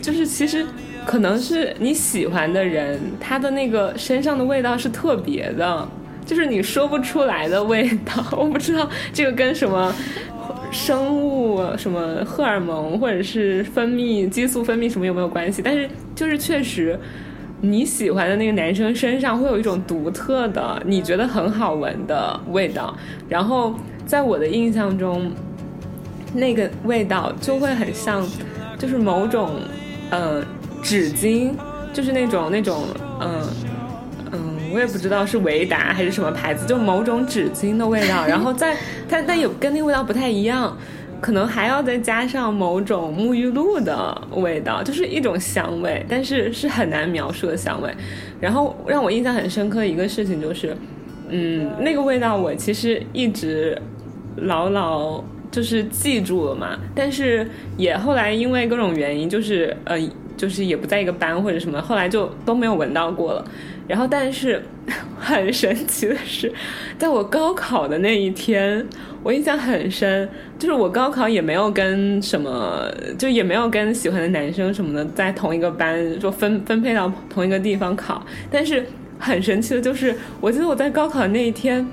就是，其实可能是你喜欢的人，他的那个身上的味道是特别的，就是你说不出来的味道。<laughs> 我不知道这个跟什么生物、什么荷尔蒙或者是分泌激素分泌什么有没有关系？但是就是确实。你喜欢的那个男生身上会有一种独特的、你觉得很好闻的味道，然后在我的印象中，那个味道就会很像，就是某种，呃，纸巾，就是那种那种，嗯嗯，我也不知道是维达还是什么牌子，就某种纸巾的味道，然后在它但有跟那个味道不太一样。可能还要再加上某种沐浴露的味道，就是一种香味，但是是很难描述的香味。然后让我印象很深刻的一个事情就是，嗯，那个味道我其实一直牢牢就是记住了嘛。但是也后来因为各种原因，就是呃，就是也不在一个班或者什么，后来就都没有闻到过了。然后，但是 <laughs> 很神奇的是，在我高考的那一天，我印象很深，就是我高考也没有跟什么，就也没有跟喜欢的男生什么的在同一个班，说分分配到同一个地方考。但是很神奇的就是，我记得我在高考那一天，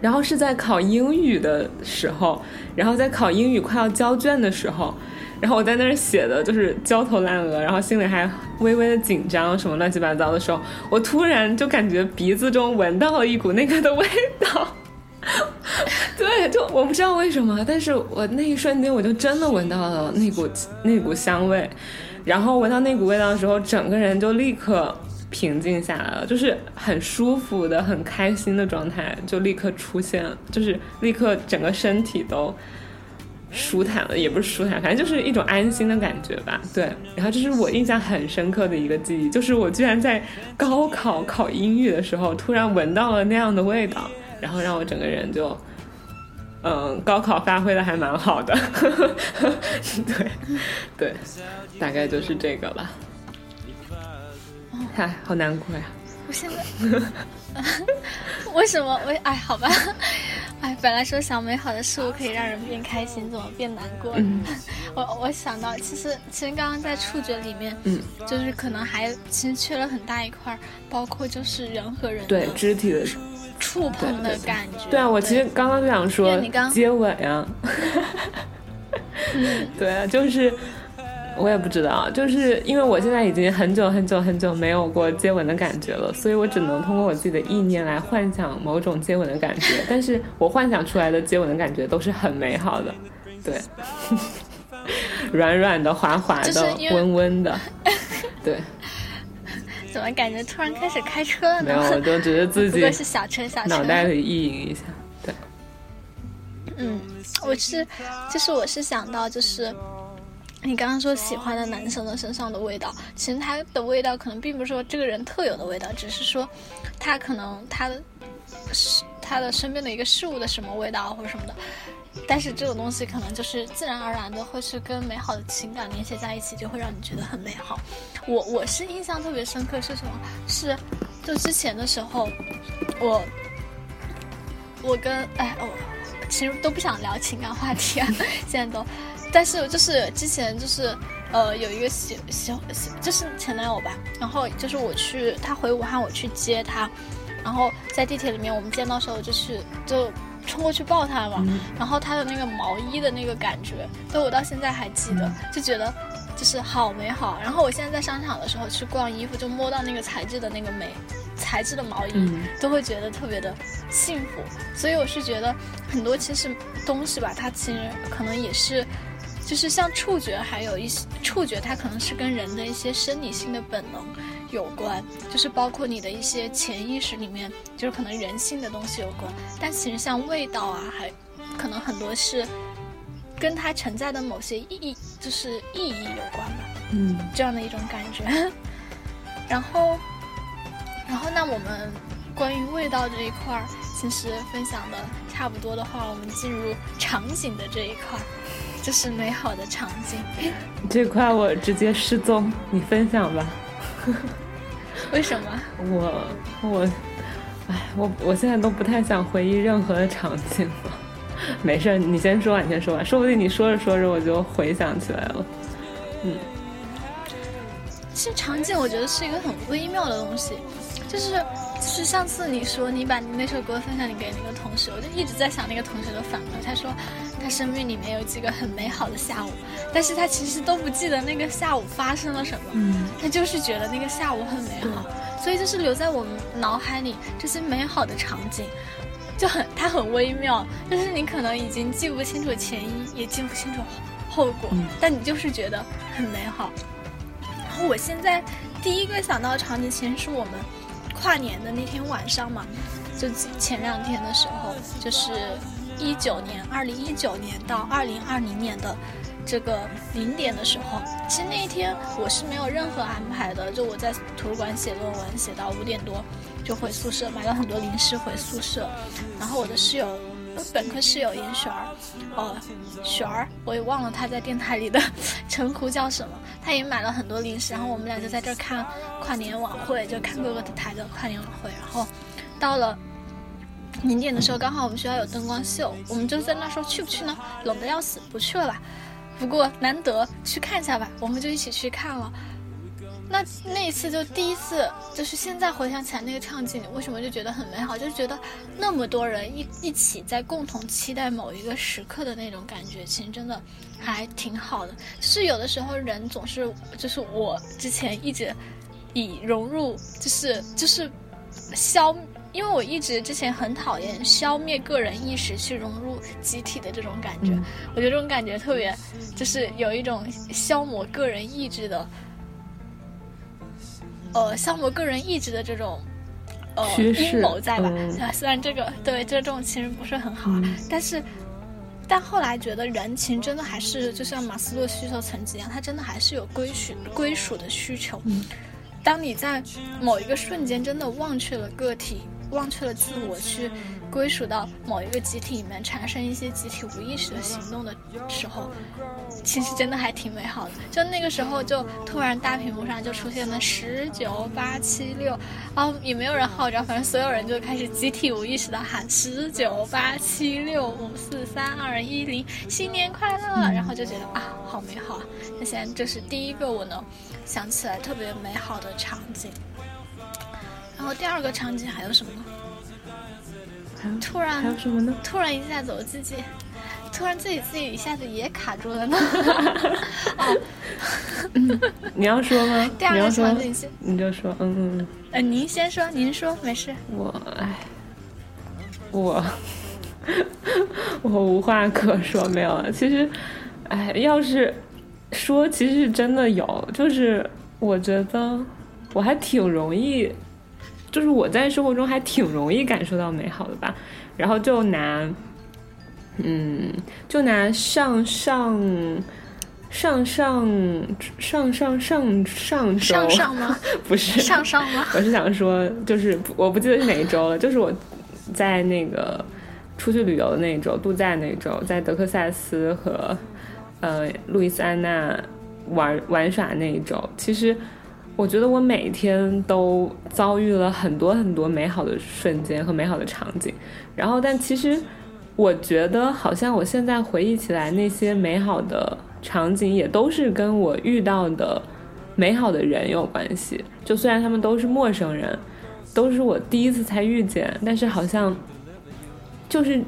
然后是在考英语的时候，然后在考英语快要交卷的时候。然后我在那儿写的就是焦头烂额，然后心里还微微的紧张，什么乱七八糟的时候，我突然就感觉鼻子中闻到了一股那个的味道。<laughs> 对，就我不知道为什么，但是我那一瞬间我就真的闻到了那股那股香味，然后闻到那股味道的时候，整个人就立刻平静下来了，就是很舒服的、很开心的状态就立刻出现，就是立刻整个身体都。舒坦了，也不是舒坦，反正就是一种安心的感觉吧。对，然后这是我印象很深刻的一个记忆，就是我居然在高考考英语的时候，突然闻到了那样的味道，然后让我整个人就，嗯，高考发挥的还蛮好的。<laughs> 对，对，大概就是这个吧。哎，好难过呀！我现在。<laughs> <laughs> 为什么？为哎，好吧，<laughs> 哎，本来说想美好的事物可以让人变开心，怎么变难过？<laughs> 我我想到，其实其实刚刚在触觉里面，嗯，就是可能还其实缺了很大一块，包括就是人和人对肢体的触碰的感觉。对啊，我其实刚刚就想说接吻呀，嗯，对啊，就是。我也不知道，就是因为我现在已经很久很久很久没有过接吻的感觉了，所以我只能通过我自己的意念来幻想某种接吻的感觉。<laughs> 但是我幻想出来的接吻的感觉都是很美好的，对，<laughs> 软软的、滑滑的、温温的，<laughs> 对。怎么感觉突然开始开车了呢？没有，我就觉得自己是小车小车，脑袋里意淫一下，对。嗯，我是，就是我是想到就是。你刚刚说喜欢的男生的身上的味道，其实他的味道可能并不是说这个人特有的味道，只是说他可能他的是他的身边的一个事物的什么味道或者什么的。但是这种东西可能就是自然而然的会是跟美好的情感联系在一起，就会让你觉得很美好。我我是印象特别深刻是什么？是就之前的时候，我我跟哎哦，其实都不想聊情感话题啊，<laughs> 现在都。但是就是之前就是，呃，有一个喜喜喜，就是前男友吧。然后就是我去他回武汉，我去接他，然后在地铁里面我们见到时候就去就冲过去抱他嘛。然后他的那个毛衣的那个感觉，就我到现在还记得，就觉得就是好美好。然后我现在在商场的时候去逛衣服，就摸到那个材质的那个美材质的毛衣，都会觉得特别的幸福。所以我是觉得很多其实东西吧，它其实可能也是。就是像触觉，还有一些触觉，它可能是跟人的一些生理性的本能有关，就是包括你的一些潜意识里面，就是可能人性的东西有关。但其实像味道啊，还可能很多是跟它存在的某些意义，就是意义有关吧。嗯，这样的一种感觉。<laughs> 然后，然后那我们关于味道这一块儿，其实分享的差不多的话，我们进入场景的这一块儿。就是美好的场景，<laughs> 这块我直接失踪，你分享吧。为什么？我我，哎，我我现在都不太想回忆任何的场景了。<laughs> 没事，你先说，你先说吧，说不定你说着说着我就回想起来了。嗯，其实场景我觉得是一个很微妙的东西，就是就是上次你说你把你那首歌分享你给那个同学，我就一直在想那个同学的反馈，他说。他生命里面有几个很美好的下午，但是他其实都不记得那个下午发生了什么，嗯，他就是觉得那个下午很美好，所以就是留在我们脑海里这些美好的场景，就很它很微妙，就是你可能已经记不清楚前因，也记不清楚后果，但你就是觉得很美好。然后我现在第一个想到的场景，其实是我们跨年的那天晚上嘛，就前两天的时候，就是。一九年，二零一九年到二零二零年的这个零点的时候，其实那一天我是没有任何安排的，就我在图书馆写论文，写到五点多就回宿舍，买了很多零食回宿舍。然后我的室友本科室友严璇儿，呃，璇儿，我也忘了她在电台里的 <laughs> 称呼叫什么。她也买了很多零食，然后我们俩就在这儿看跨年晚会，就看各个台的跨年晚会。然后到了零点的时候，刚好我们学校有灯光秀，我们就在那说去不去呢？冷的要死，不去了吧。不过难得去看一下吧，我们就一起去看了。那那一次就第一次，就是现在回想起来那个场景，为什么就觉得很美好？就是觉得那么多人一一起在共同期待某一个时刻的那种感觉，其实真的还挺好的。就是有的时候人总是，就是我之前一直以融入，就是就是消，因为我一直之前很讨厌消灭个人意识去融入集体的这种感觉，我觉得这种感觉特别，就是有一种消磨个人意志的。呃，像我个人意志的这种呃阴谋在吧？<laughs> 虽然这个对这种其实不是很好，但是但后来觉得人情真的还是就像马斯洛需求层级一样，他真的还是有归属归属的需求。当你在某一个瞬间真的忘却了个体，忘却了自我去。归属到某一个集体里面，产生一些集体无意识的行动的时候，其实真的还挺美好的。就那个时候，就突然大屏幕上就出现了十九八七六，然后也没有人号召，反正所有人就开始集体无意识的喊十九八七六五四三二一零，新年快乐！然后就觉得啊，好美好啊！那现在这是第一个我能想起来特别美好的场景。然后第二个场景还有什么？突然还有什么呢？突然一下子我自己，突然自己自己一下子也卡住了呢。<laughs> 你要说吗？第二个场景先，你就说，嗯嗯嗯。呃，您先说，您说，没事。我哎，我 <laughs> 我无话可说，没有了。其实，哎，要是说，其实真的有，就是我觉得我还挺容易。就是我在生活中还挺容易感受到美好的吧，然后就拿，嗯，就拿上上上上上上上上周上上吗？<laughs> 不是上上吗？我是想说，就是我不记得是哪一周了，就是我在那个出去旅游的那一周，度假那一周，在德克萨斯和呃路易斯安那玩玩耍那一周，其实。我觉得我每天都遭遇了很多很多美好的瞬间和美好的场景，然后但其实我觉得好像我现在回忆起来那些美好的场景也都是跟我遇到的美好的人有关系。就虽然他们都是陌生人，都是我第一次才遇见，但是好像就是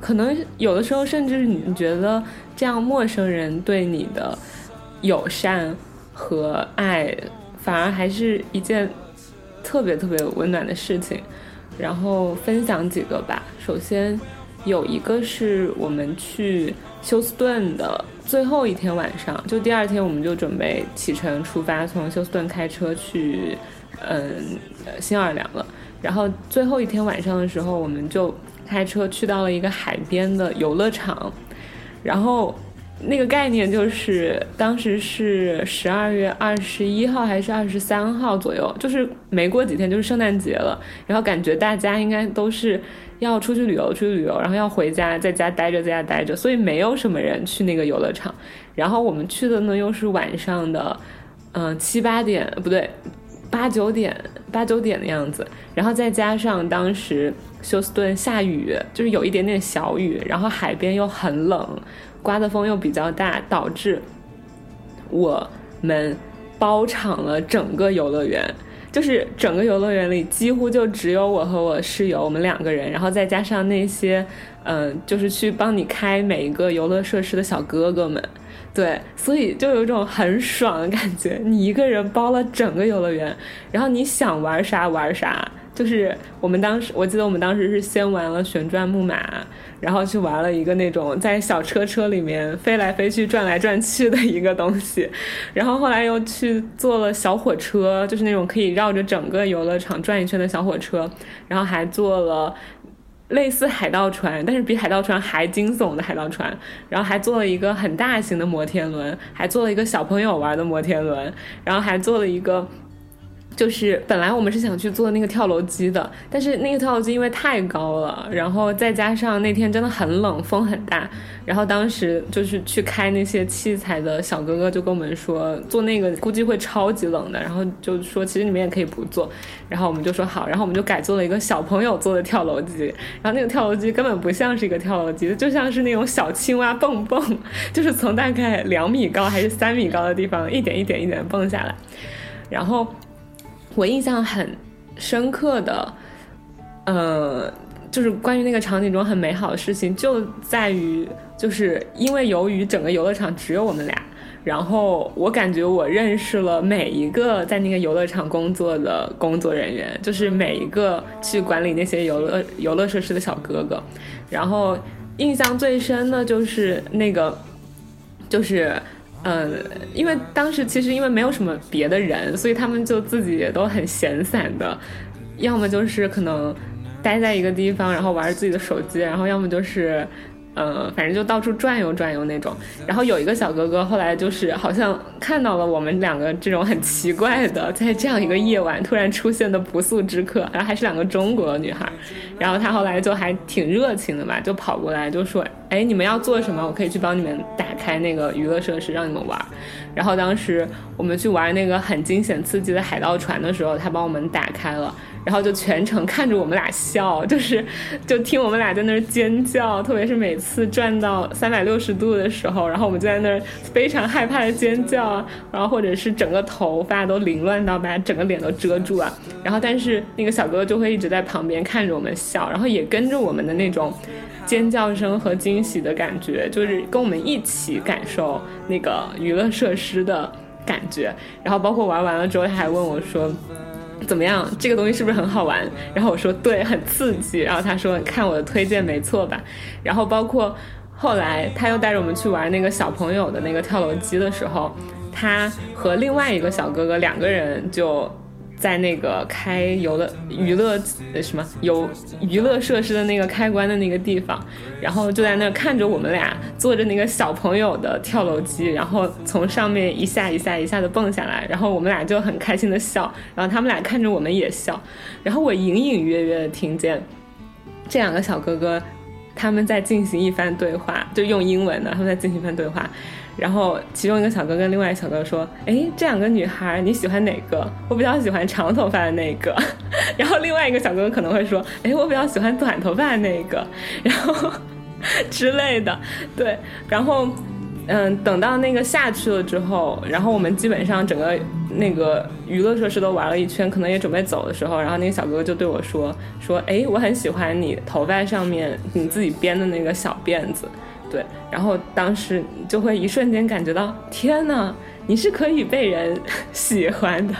可能有的时候甚至你觉得这样陌生人对你的友善和爱。反而还是一件特别特别温暖的事情，然后分享几个吧。首先有一个是我们去休斯顿的最后一天晚上，就第二天我们就准备启程出发，从休斯顿开车去嗯新奥尔良了。然后最后一天晚上的时候，我们就开车去到了一个海边的游乐场，然后。那个概念就是，当时是十二月二十一号还是二十三号左右，就是没过几天就是圣诞节了，然后感觉大家应该都是要出去旅游，出去旅游，然后要回家，在家待着，在家待着，所以没有什么人去那个游乐场。然后我们去的呢又是晚上的，嗯七八点不对，八九点八九点的样子，然后再加上当时休斯顿下雨，就是有一点点小雨，然后海边又很冷。刮的风又比较大，导致我们包场了整个游乐园，就是整个游乐园里几乎就只有我和我室友我们两个人，然后再加上那些嗯，就是去帮你开每一个游乐设施的小哥哥们，对，所以就有一种很爽的感觉，你一个人包了整个游乐园，然后你想玩啥玩啥。就是我们当时，我记得我们当时是先玩了旋转木马，然后去玩了一个那种在小车车里面飞来飞去、转来转去的一个东西，然后后来又去坐了小火车，就是那种可以绕着整个游乐场转一圈的小火车，然后还坐了类似海盗船，但是比海盗船还惊悚的海盗船，然后还坐了一个很大型的摩天轮，还坐了一个小朋友玩的摩天轮，然后还坐了一个。就是本来我们是想去坐那个跳楼机的，但是那个跳楼机因为太高了，然后再加上那天真的很冷，风很大，然后当时就是去开那些器材的小哥哥就跟我们说，坐那个估计会超级冷的，然后就说其实你们也可以不坐，然后我们就说好，然后我们就改坐了一个小朋友坐的跳楼机，然后那个跳楼机根本不像是一个跳楼机，就像是那种小青蛙蹦蹦，就是从大概两米高还是三米高的地方一点一点一点蹦下来，然后。我印象很深刻的，呃，就是关于那个场景中很美好的事情，就在于，就是因为由于整个游乐场只有我们俩，然后我感觉我认识了每一个在那个游乐场工作的工作人员，就是每一个去管理那些游乐游乐设施的小哥哥，然后印象最深的就是那个，就是。嗯，因为当时其实因为没有什么别的人，所以他们就自己也都很闲散的，要么就是可能待在一个地方，然后玩自己的手机，然后要么就是。嗯，反正就到处转悠转悠那种。然后有一个小哥哥，后来就是好像看到了我们两个这种很奇怪的，在这样一个夜晚突然出现的不速之客，然后还是两个中国女孩。然后他后来就还挺热情的吧，就跑过来就说：“哎，你们要做什么？我可以去帮你们打开那个娱乐设施，让你们玩。”然后当时我们去玩那个很惊险刺激的海盗船的时候，他帮我们打开了。然后就全程看着我们俩笑，就是就听我们俩在那儿尖叫，特别是每次转到三百六十度的时候，然后我们就在那儿非常害怕的尖叫，然后或者是整个头发都凌乱到把整个脸都遮住啊，然后但是那个小哥哥就会一直在旁边看着我们笑，然后也跟着我们的那种尖叫声和惊喜的感觉，就是跟我们一起感受那个娱乐设施的感觉，然后包括玩完了之后，他还问我说。怎么样？这个东西是不是很好玩？然后我说对，很刺激。然后他说看我的推荐没错吧？然后包括后来他又带着我们去玩那个小朋友的那个跳楼机的时候，他和另外一个小哥哥两个人就。在那个开游乐娱乐呃什么游娱乐设施的那个开关的那个地方，然后就在那看着我们俩坐着那个小朋友的跳楼机，然后从上面一下一下一下的蹦下来，然后我们俩就很开心的笑，然后他们俩看着我们也笑，然后我隐隐约约的听见这两个小哥哥他们在进行一番对话，就用英文的他们在进行一番对话。然后其中一个小哥跟另外一个小哥说：“哎，这两个女孩你喜欢哪个？我比较喜欢长头发的那个。<laughs> ”然后另外一个小哥可能会说：“哎，我比较喜欢短头发的那个。”然后 <laughs> 之类的，对。然后嗯，等到那个下去了之后，然后我们基本上整个那个娱乐设施都玩了一圈，可能也准备走的时候，然后那个小哥哥就对我说：“说哎，我很喜欢你头发上面你自己编的那个小辫子。”对，然后当时就会一瞬间感觉到，天呐，你是可以被人 <laughs> 喜欢的。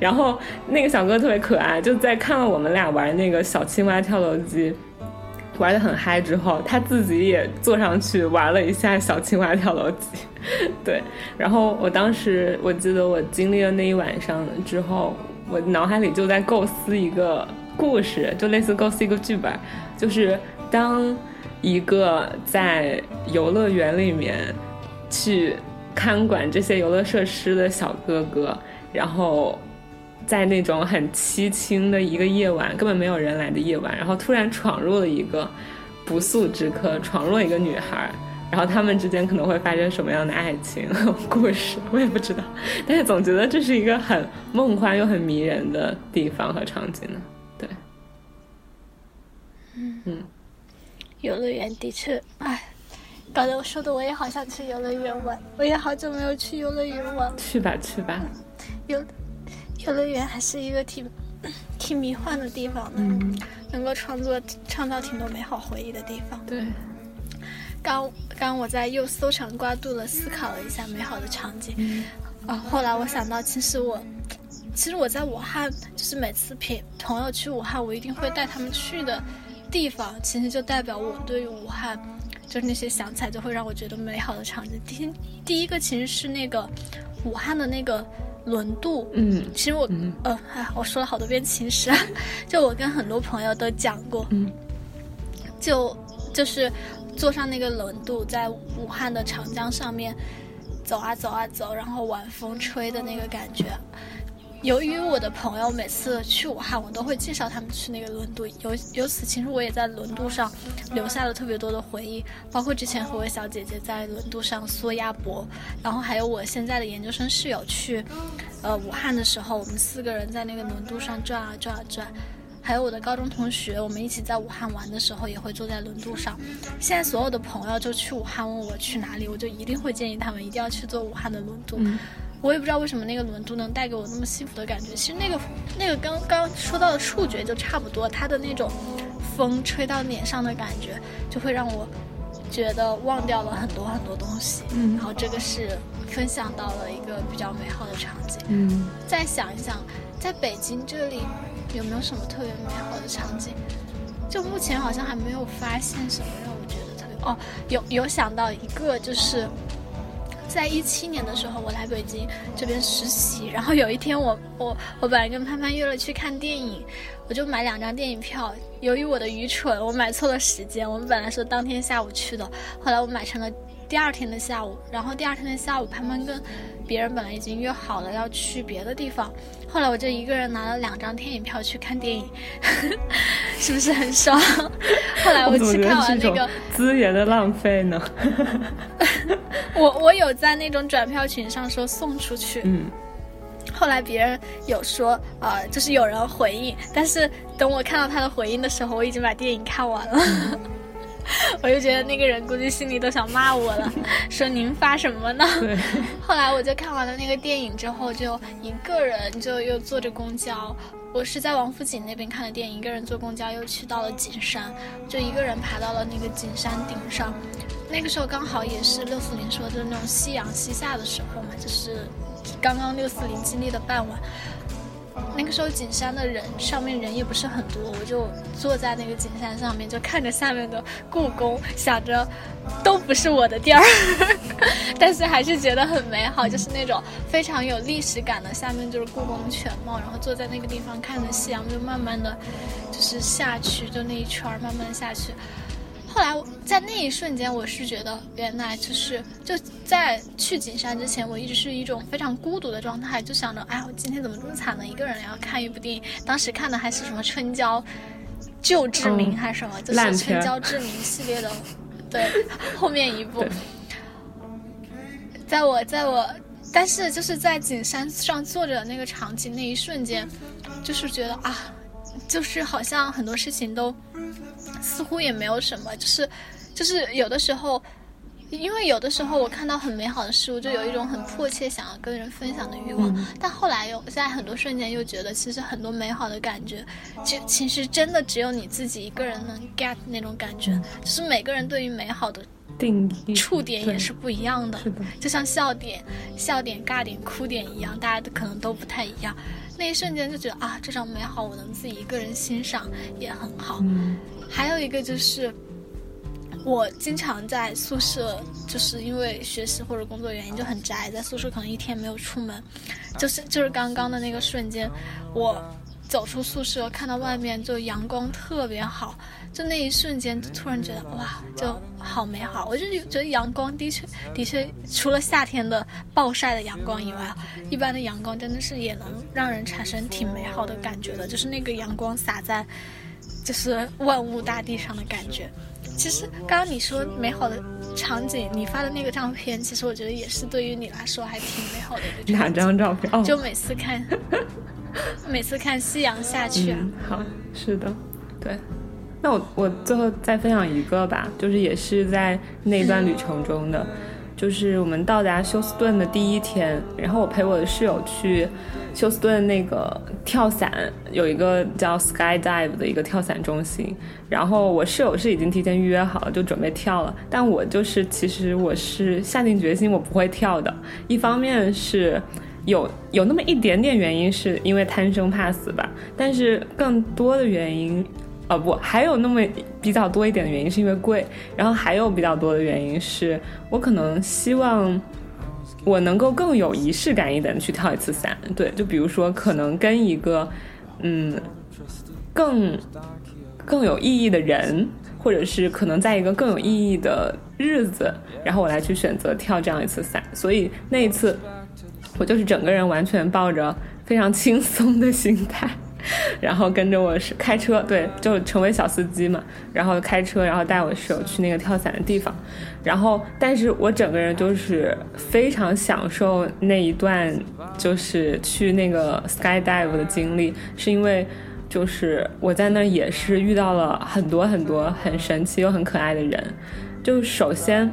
然后那个小哥特别可爱，就在看了我们俩玩那个小青蛙跳楼机，玩的很嗨之后，他自己也坐上去玩了一下小青蛙跳楼机。<laughs> 对，然后我当时我记得我经历了那一晚上之后，我脑海里就在构思一个故事，就类似构思一个剧本，就是当。一个在游乐园里面去看管这些游乐设施的小哥哥，然后在那种很凄清的一个夜晚，根本没有人来的夜晚，然后突然闯入了一个不速之客，闯入了一个女孩，然后他们之间可能会发生什么样的爱情故事，我也不知道，但是总觉得这是一个很梦幻又很迷人的地方和场景呢。对，嗯。游乐园的确，哎，搞得我说的我也好想去游乐园玩，我也好久没有去游乐园玩。去吧去吧，游游乐园还是一个挺 <clears throat> 挺迷幻的地方呢，能够创作创造挺多美好回忆的地方。对，刚刚我在又搜肠刮肚的思考了一下美好的场景，啊，后来我想到，其实我其实我在武汉，就是每次陪朋友去武汉，我一定会带他们去的。地方其实就代表我对于武汉，就是那些想起来就会让我觉得美好的场景。第第一个其实是那个武汉的那个轮渡，嗯，其实我，呃，哎，我说了好多遍其实，<laughs> 就我跟很多朋友都讲过，嗯，就就是坐上那个轮渡，在武汉的长江上面走啊走啊走，然后晚风吹的那个感觉。由于我的朋友每次去武汉，我都会介绍他们去那个轮渡，由由此，其实我也在轮渡上留下了特别多的回忆，包括之前和我小姐姐在轮渡上缩鸭脖，然后还有我现在的研究生室友去，呃，武汉的时候，我们四个人在那个轮渡上转啊转啊转，还有我的高中同学，我们一起在武汉玩的时候，也会坐在轮渡上。现在所有的朋友就去武汉问我去哪里，我就一定会建议他们一定要去坐武汉的轮渡。我也不知道为什么那个轮渡能带给我那么幸福的感觉。其实那个那个刚刚说到的触觉就差不多，它的那种风吹到脸上的感觉，就会让我觉得忘掉了很多很多东西。嗯然后这个是分享到了一个比较美好的场景。嗯，再想一想，在北京这里有没有什么特别美好的场景？就目前好像还没有发现什么让我觉得特别哦，有有想到一个就是。在一七年的时候，我来北京这边实习，然后有一天我我我本来跟潘潘约了去看电影，我就买两张电影票。由于我的愚蠢，我买错了时间。我们本来说当天下午去的，后来我买成了第二天的下午。然后第二天的下午，潘潘跟别人本来已经约好了要去别的地方，后来我就一个人拿了两张电影票去看电影，<laughs> 是不是很爽？<laughs> 后来我去看完那个。资源的浪费呢？<laughs> 我我有在那种转票群上说送出去，嗯，后来别人有说，呃，就是有人回应，但是等我看到他的回应的时候，我已经把电影看完了。<laughs> 我就觉得那个人估计心里都想骂我了，<laughs> 说您发什么呢？<laughs> 后来我就看完了那个电影之后，就一个人就又坐着公交。我是在王府井那边看的电影，一个人坐公交又去到了景山，就一个人爬到了那个景山顶上。那个时候刚好也是六四零说的那种夕阳西下的时候嘛，就是刚刚六四零经历的傍晚。那个时候景山的人上面人也不是很多，我就坐在那个景山上面，就看着下面的故宫，想着都不是我的地儿，<laughs> 但是还是觉得很美好，就是那种非常有历史感的。下面就是故宫全貌，然后坐在那个地方看着夕阳，就慢慢的就是下去，就那一圈慢慢下去。后来我在那一瞬间，我是觉得原来就是就在去景山之前，我一直是一种非常孤独的状态，就想着，哎，我今天怎么这么惨呢？一个人要看一部电影，当时看的还是什么春娇救志明嗯还是什么，就是春娇志明系列的，对，后面一部，在我在我，但是就是在景山上坐着的那个场景那一瞬间，就是觉得啊，就是好像很多事情都似乎也没有什么，就是就是有的时候。因为有的时候我看到很美好的事物，就有一种很迫切想要跟人分享的欲望，嗯但后来又在很多瞬间又觉得，其实很多美好的感觉，其其实真的只有你自己一个人能 get 那种感觉，就是每个人对于美好的定义触点也是不一样的，是的，就像笑点、笑点、尬点、哭点一样，大家可能都不太一样。那一瞬间就觉得啊，这种美好我能自己一个人欣赏也很好。嗯还有一个就是，我经常在宿舍，就是因为学习或者工作原因就很宅，在宿舍可能一天没有出门，就是就是刚刚的那个瞬间，我走出宿舍，看到外面就阳光特别好，就那一瞬间就突然觉得哇，就好美好。我就觉得阳光的确的确，除了夏天的暴晒的阳光以外，一般的阳光真的是也能让人产生挺美好的感觉的，就是那个阳光洒在。就是万物大地上的感觉。其实刚刚你说美好的场景，你发的那个照片，其实我觉得也是对于你来说还挺美好的一个哪。张照片？哦，就每次看，<laughs> 每次看夕阳下去啊，嗯，好，是的，对。那我我最后再分享一个吧，就是也是在那段旅程中的，就是我们到达休斯顿的第一天，然后我陪我的室友去休斯顿那个跳伞，有一个叫 Sky Dive 的一个跳伞中心，然后我室友是已经提前预约好了，就准备跳了，但我就是其实我是下定决心我不会跳的，一方面是。有有那么一点点原因是因为贪生怕死吧，但是更多的原因，呃不，还有那么比较多一点的原因是因为贵，然后还有比较多的原因是我可能希望我能够更有仪式感一点去跳一次伞，对，就比如说可能跟一个嗯更更有意义的人，或者是可能在一个更有意义的日子，然后我来去选择跳这样一次伞，所以那一次。我就是整个人完全抱着非常轻松的心态。然后跟着我是开车，对，就成为小司机嘛。然后开车，然后带我室友去那个跳伞的地方。然后，但是我整个人就是非常享受那一段，就是去那个 sky dive 的经历，是因为就是我在那也是遇到了很多很多很神奇又很可爱的人。就首先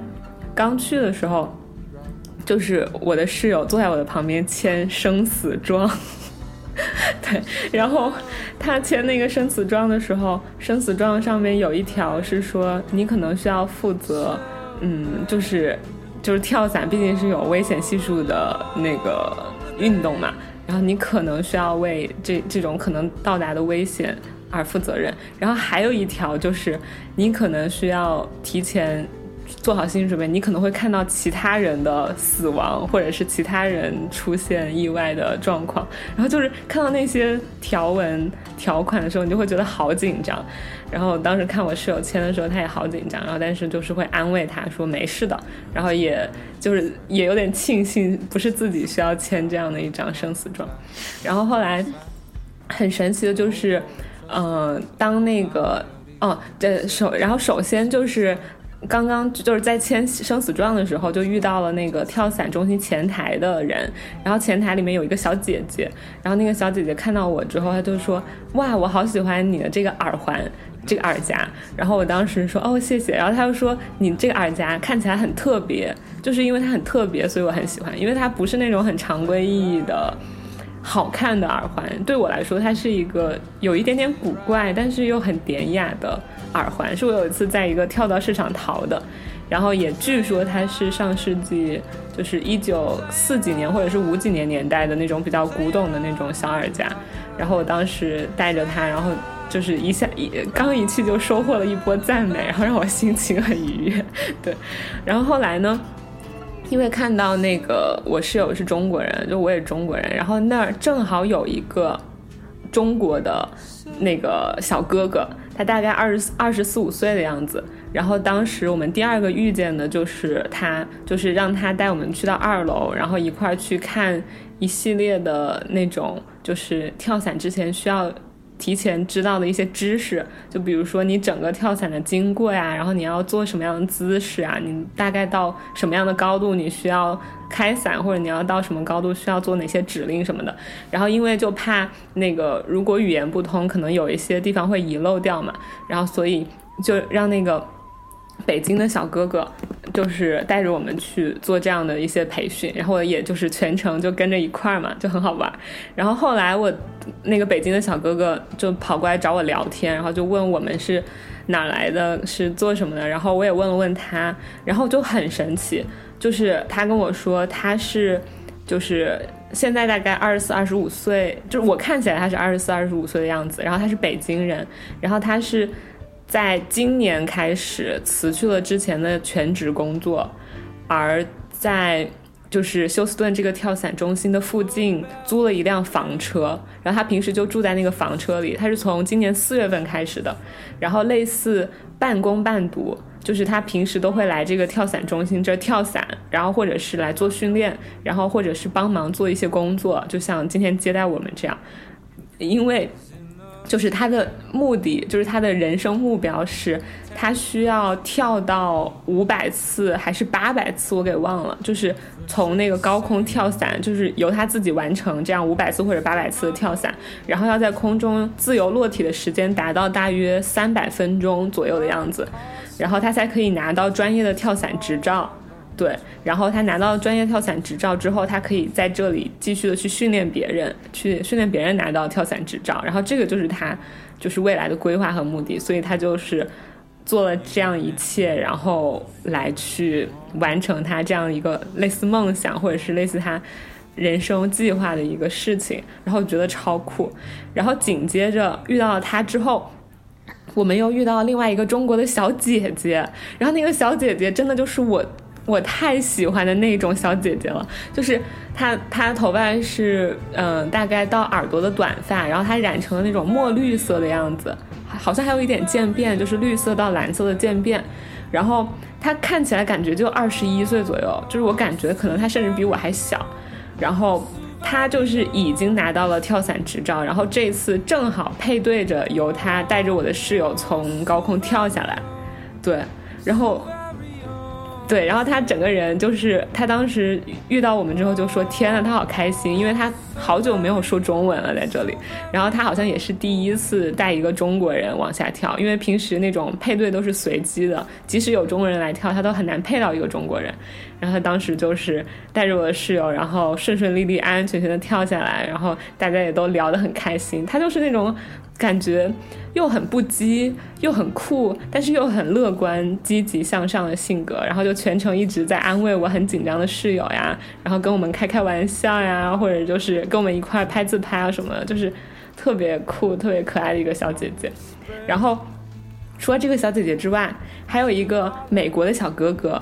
刚去的时候，就是我的室友坐在我的旁边签生死状。<laughs> 对，然后他签那个生死状的时候，生死状上面有一条是说，你可能需要负责，嗯，就是就是跳伞，毕竟是有危险系数的那个运动嘛，然后你可能需要为这这种可能到达的危险而负责任。然后还有一条就是，你可能需要提前。做好心理准备，你可能会看到其他人的死亡，或者是其他人出现意外的状况。然后就是看到那些条文条款的时候，你就会觉得好紧张。然后当时看我室友签的时候，他也好紧张。然后但是就是会安慰他说没事的。然后也就是也有点庆幸，不是自己需要签这样的一张生死状。然后后来很神奇的就是，嗯，当那个哦，这首然后首先就是。刚刚就是在签生死状的时候，就遇到了那个跳伞中心前台的人，然后前台里面有一个小姐姐，然后那个小姐姐看到我之后，她就说：“哇，我好喜欢你的这个耳环，这个耳夹。”然后我当时说：“哦，谢谢。”然后她又说：“你这个耳夹看起来很特别，就是因为它很特别，所以我很喜欢，因为它不是那种很常规意义的。”好看的耳环对我来说，它是一个有一点点古怪，但是又很典雅的耳环。是我有一次在一个跳蚤市场淘的，然后也据说它是上世纪就是一九四几年或者是五几年年代的那种比较古董的那种小耳夹。然后我当时戴着它，然后就是一下一刚一去就收获了一波赞美，然后让我心情很愉悦。<laughs> 对，然后后来呢？因为看到那个我室友是中国人，就我也中国人，然后那儿正好有一个中国的那个小哥哥，他大概二十二十四五岁的样子。然后当时我们第二个遇见的就是他，就是让他带我们去到二楼，然后一块儿去看一系列的那种，就是跳伞之前需要。提前知道的一些知识，就比如说你整个跳伞的经过呀，然后你要做什么样的姿势啊，你大概到什么样的高度你需要开伞，或者你要到什么高度需要做哪些指令什么的。然后因为就怕那个如果语言不通，可能有一些地方会遗漏掉嘛，然后所以就让那个。北京的小哥哥就是带着我们去做这样的一些培训，然后也就是全程就跟着一块儿嘛，就很好玩。然后后来我那个北京的小哥哥就跑过来找我聊天，然后就问我们是哪来的，是做什么的。然后我也问了问他，然后就很神奇，就是他跟我说他是就是现在大概二十四、二十五岁，就是我看起来他是二十四、二十五岁的样子。然后他是北京人，然后他是。在今年开始辞去了之前的全职工作，而在就是休斯顿这个跳伞中心的附近租了一辆房车，然后他平时就住在那个房车里。他是从今年四月份开始的，然后类似半工半读，就是他平时都会来这个跳伞中心这跳伞，然后或者是来做训练，然后或者是帮忙做一些工作，就像今天接待我们这样，因为。就是他的目的，就是他的人生目标是，他需要跳到五百次还是八百次，我给忘了。就是从那个高空跳伞，就是由他自己完成这样五百次或者八百次的跳伞，然后要在空中自由落体的时间达到大约三百分钟左右的样子，然后他才可以拿到专业的跳伞执照。对，然后他拿到专业跳伞执照之后，他可以在这里继续的去训练别人，去训练别人拿到跳伞执照。然后这个就是他就是未来的规划和目的，所以他就是做了这样一切，然后来去完成他这样一个类似梦想或者是类似他人生计划的一个事情。然后觉得超酷。然后紧接着遇到了他之后，我们又遇到另外一个中国的小姐姐。然后那个小姐姐真的就是我。我太喜欢的那种小姐姐了，就是她，她头发是嗯，大概到耳朵的短发，然后她染成了那种墨绿色的样子，好像还有一点渐变，就是绿色到蓝色的渐变，然后她看起来感觉就二十一岁左右，就是我感觉可能她甚至比我还小，然后他就是已经拿到了跳伞执照，然后这次正好配对着由他带着我的室友从高空跳下来，对，然后。对，然后他整个人就是，他当时遇到我们之后就说：“天呐，他好开心，因为他好久没有说中文了在这里。然后他好像也是第一次带一个中国人往下跳，因为平时那种配对都是随机的，即使有中国人来跳，他都很难配到一个中国人。然后他当时就是带着我的室友，然后顺顺利利、安安全全的跳下来，然后大家也都聊得很开心。他就是那种感觉又很不羁，又很酷，但是又很乐观、积极向上的性格。然后就全程一直在安慰我很紧张的室友呀，然后跟我们开开玩笑呀，或者就是跟我们一块拍自拍啊什么的，就是特别酷、特别可爱的一个小姐姐。然后除了这个小姐姐之外，还有一个美国的小哥哥。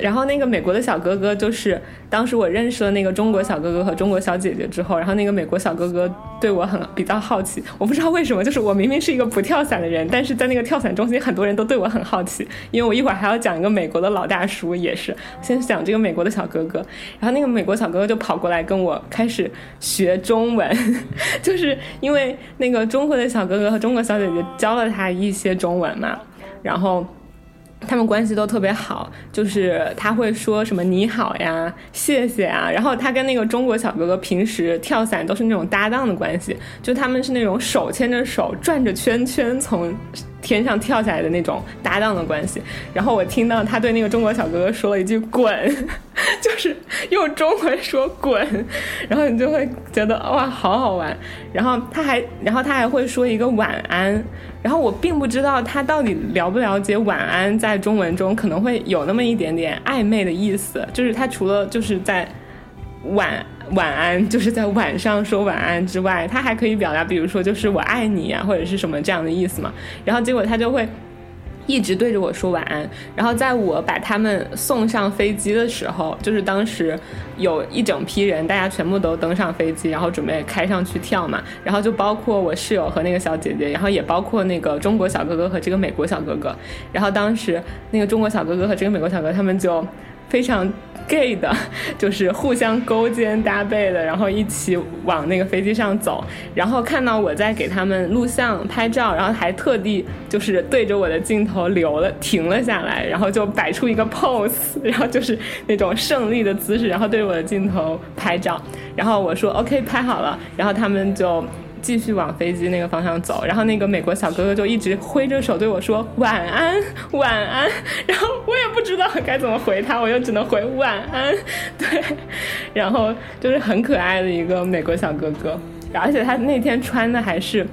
然后那个美国的小哥哥就是当时我认识了那个中国小哥哥和中国小姐姐之后，然后那个美国小哥哥对我很比较好奇，我不知道为什么，就是我明明是一个不跳伞的人，但是在那个跳伞中心，很多人都对我很好奇，因为我一会儿还要讲一个美国的老大叔，也是先讲这个美国的小哥哥，然后那个美国小哥哥就跑过来跟我开始学中文，<laughs> 就是因为那个中国的小哥哥和中国小姐姐教了他一些中文嘛，然后。他们关系都特别好，就是他会说什么你好呀、谢谢啊，然后他跟那个中国小哥哥平时跳伞都是那种搭档的关系，就他们是那种手牵着手转着圈圈从天上跳下来的那种搭档的关系。然后我听到他对那个中国小哥哥说了一句“滚”，<laughs> 就是用中文说“滚”，然后你就会觉得哇，好好玩。然后他还，然后他还会说一个晚安。然后我并不知道他到底了不了解晚安在中文中可能会有那么一点点暧昧的意思，就是他除了就是在晚晚安，就是在晚上说晚安之外，他还可以表达，比如说就是我爱你呀、或者是什么这样的意思嘛。然后结果他就会。一直对着我说晚安，然后在我把他们送上飞机的时候，就是当时有一整批人，大家全部都登上飞机，然后准备开上去跳嘛，然后就包括我室友和那个小姐姐，然后也包括那个中国小哥哥和这个美国小哥哥，然后当时那个中国小哥哥和这个美国小哥他们就非常 gay 的，就是互相勾肩搭背的，然后一起往那个飞机上走，然后看到我在给他们录像拍照，然后还特地就是对着我的镜头留了停了下来，然后就摆出一个 pose，<laughs> 然后就是那种胜利的姿势，然后对着我的镜头拍照，然后我说 OK 拍好了，然后他们就。继续往飞机那个方向走，然后那个美国小哥哥就一直挥着手对我说晚安，晚安。然后我也不知道该怎么回他，我就只能回晚安。对，然后就是很可爱的一个美国小哥哥，而且他那天穿的还是，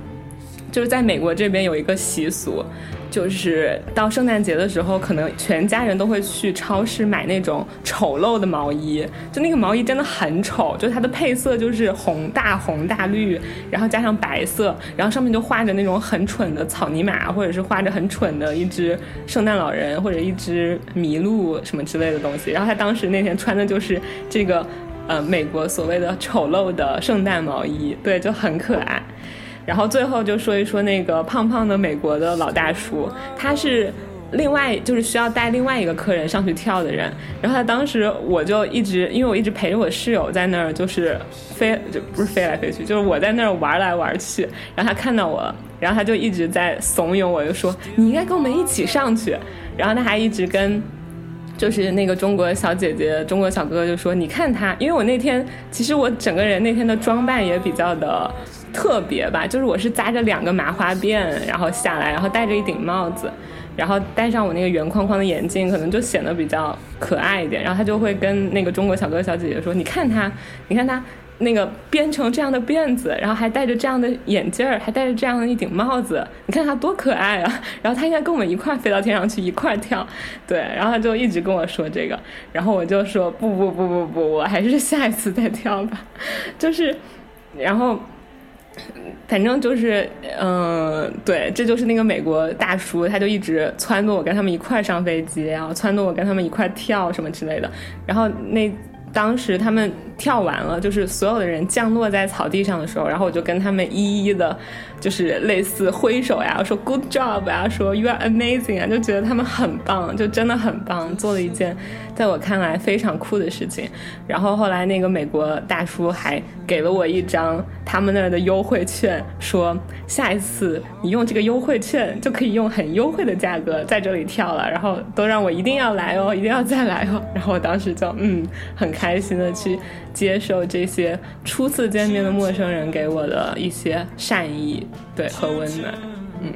就是在美国这边有一个习俗。就是到圣诞节的时候，可能全家人都会去超市买那种丑陋的毛衣，就那个毛衣真的很丑，就它的配色就是红大红大绿，然后加上白色，然后上面就画着那种很蠢的草泥马，或者是画着很蠢的一只圣诞老人或者一只麋鹿什么之类的东西。然后他当时那天穿的就是这个，呃，美国所谓的丑陋的圣诞毛衣，对，就很可爱。然后最后就说一说那个胖胖的美国的老大叔，他是另外就是需要带另外一个客人上去跳的人。然后他当时我就一直因为我一直陪着我室友在那儿，就是飞就不是飞来飞去，就是我在那儿玩来玩去。然后他看到我，然后他就一直在怂恿我，就说你应该跟我们一起上去。然后他还一直跟。就是那个中国小姐姐、中国小哥哥就说：“你看他，因为我那天其实我整个人那天的装扮也比较的特别吧，就是我是扎着两个麻花辫，然后下来，然后戴着一顶帽子，然后戴上我那个圆框框的眼镜，可能就显得比较可爱一点。然后他就会跟那个中国小哥哥小姐姐说：‘你看他，你看他。’那个编成这样的辫子，然后还戴着这样的眼镜儿，还戴着这样的一顶帽子，你看他多可爱啊！然后他应该跟我们一块飞到天上去，一块跳，对。然后他就一直跟我说这个，然后我就说不不不不不，我还是下一次再跳吧。就是，然后，反正就是，嗯，对，这就是那个美国大叔，他就一直撺掇我跟他们一块上飞机，然后撺掇我跟他们一块跳什么之类的。然后那。当时他们跳完了，就是所有的人降落在草地上的时候，然后我就跟他们一一的，就是类似挥手呀，说 good job 呀，说 you are amazing 啊，就觉得他们很棒，就真的很棒，做了一件在我看来非常酷的事情。然后后来那个美国大叔还给了我一张他们那儿的优惠券，说下一次你用这个优惠券就可以用很优惠的价格在这里跳了，然后都让我一定要来哦，一定要再来哦。然后我当时就嗯很。开心的去接受这些初次见面的陌生人给我的一些善意，对和温暖，嗯，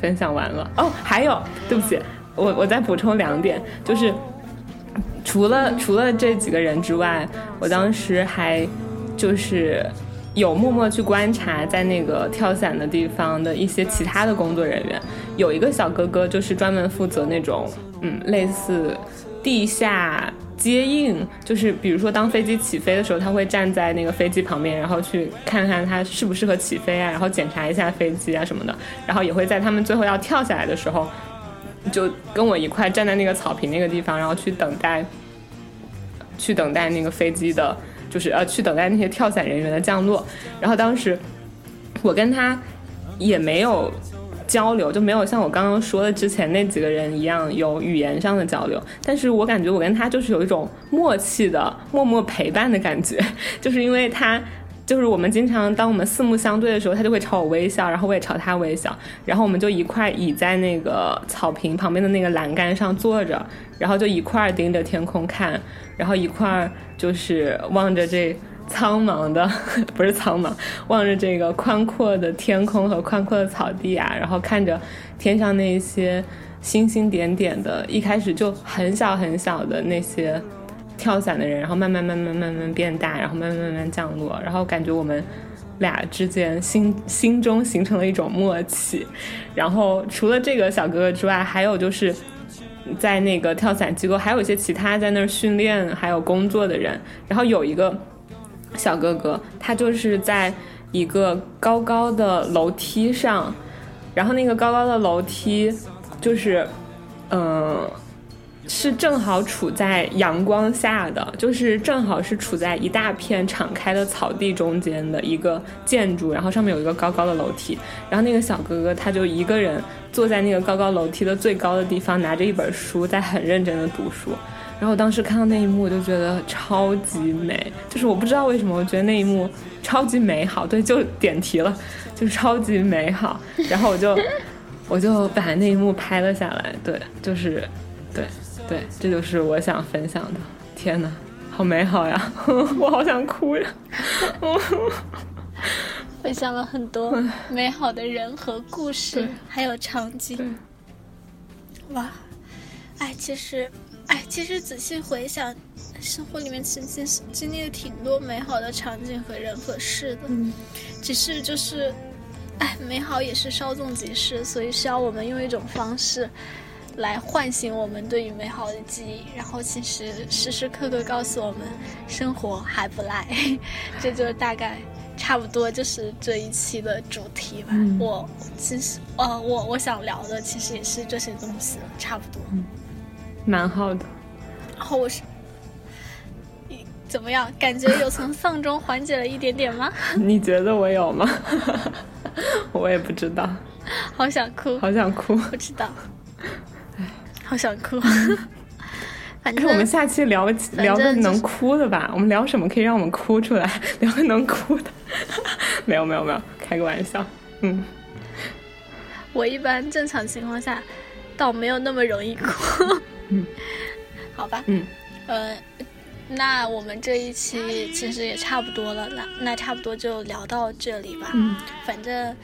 分享完了哦，还有，对不起，我我再补充两点，就是除了除了这几个人之外，我当时还就是有默默去观察在那个跳伞的地方的一些其他的工作人员，有一个小哥哥就是专门负责那种嗯类似地下。接应就是，比如说当飞机起飞的时候，他会站在那个飞机旁边，然后去看看它适不适合起飞啊，然后检查一下飞机啊什么的，然后也会在他们最后要跳下来的时候，就跟我一块站在那个草坪那个地方，然后去等待，去等待那个飞机的，就是呃去等待那些跳伞人员的降落。然后当时我跟他也没有。交流就没有像我刚刚说的之前那几个人一样有语言上的交流，但是我感觉我跟他就是有一种默契的默默陪伴的感觉，<laughs> 就是因为他就是我们经常当我们四目相对的时候，他就会朝我微笑，然后我也朝他微笑，然后我们就一块倚在那个草坪旁边的那个栏杆上坐着，然后就一块盯着天空看，然后一块就是望着这。苍茫的 <laughs> 不是苍茫，望着这个宽阔的天空和宽阔的草地啊，然后看着天上那些星星点点的，一开始就很小很小的那些跳伞的人，然后慢慢慢慢慢慢变大，然后慢慢慢慢降落，然后感觉我们俩之间心心中形成了一种默契。然后除了这个小哥哥之外，还有就是在那个跳伞机构还有一些其他在那儿训练还有工作的人，然后有一个。小哥哥，他就是在一个高高的楼梯上，然后那个高高的楼梯就是，嗯，是正好处在阳光下的，就是正好是处在一大片敞开的草地中间的一个建筑，然后上面有一个高高的楼梯，然后那个小哥哥他就一个人坐在那个高高楼梯的最高的地方，拿着一本书在很认真的读书。然后我当时看到那一幕，我就觉得超级美，就是我不知道为什么，我觉得那一幕超级美好。对，就点题了，就是超级美好。然后我就我就把那一幕拍了下来。对，就是，对对，这就是我想分享的。天哪，好美好呀！<laughs> 我好想哭呀！<laughs> 分享了很多美好的人和故事，还有场景。哇，哎，其实。哎，其实仔细回想，生活里面其实经历了挺多美好的场景和人和事的。嗯，只是就是，哎，美好也是稍纵即逝，所以需要我们用一种方式，来唤醒我们对于美好的记忆，然后其实时时刻刻告诉我们，生活还不赖。<laughs> 这就是大概差不多就是这一期的主题吧。我其实，呃，我我想聊的其实也是这些东西，差不多。蛮好的，然后我是，怎么样？感觉有从丧中缓解了一点点吗？<laughs> 你觉得我有吗？<laughs> 我也不知道。好想哭，好想哭。不知道。好想哭。<laughs> 反正我们下期聊聊个能哭的吧。我们聊什么可以让我们哭出来？聊个能哭的。<laughs> 没有没有没有，开个玩笑。嗯。我一般正常情况下，倒没有那么容易哭。嗯，<laughs> 好吧，嗯，呃，那我们这一期其实也差不多了，那那差不多就聊到这里吧。嗯，反正。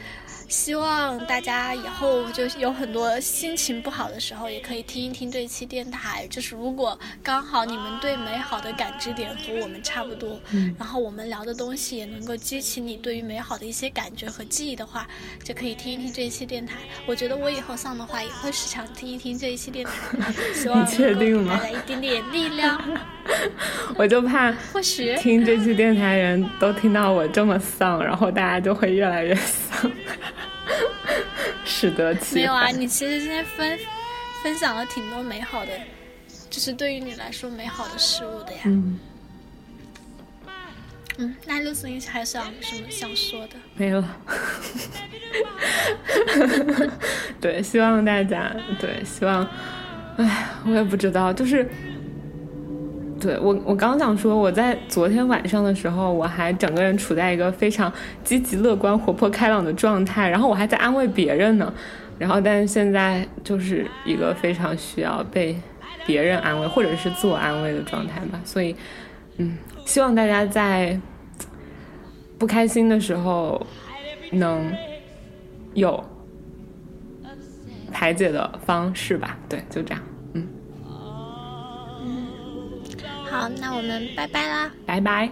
希望大家以后就有很多心情不好的时候，也可以听一听这一期电台。就是如果刚好你们对美好的感知点和我们差不多，嗯，然后我们聊的东西也能够激起你对于美好的一些感觉和记忆的话，就可以听一听这一期电台。我觉得我以后上的话也会时常听一听这一期电台。<laughs> 希望确定吗？带来一点点力量。<laughs> 我就怕，或许听这期电台人都听到我这么丧，然后大家就会越来越丧。<laughs> 适得其没有啊，你其实今天分分享了挺多美好的就是对于你来说美好的事物的呀。嗯，嗯，那六四零还想什么想说的？没了。<laughs> 对，希望大家对，希望，哎，我也不知道，就是，对我，我刚想说，我在昨天晚上的时候，我还整个人处在一个非常积极、乐观、活泼、开朗的状态，然后我还在安慰别人呢，然后但是现在就是一个非常需要被别人安慰或者是自我安慰的状态吧，所以，嗯，希望大家在不开心的时候能有排解的方式吧。对，就这样。好，那我们拜拜啦。拜拜。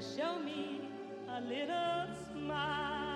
Show me a little smile.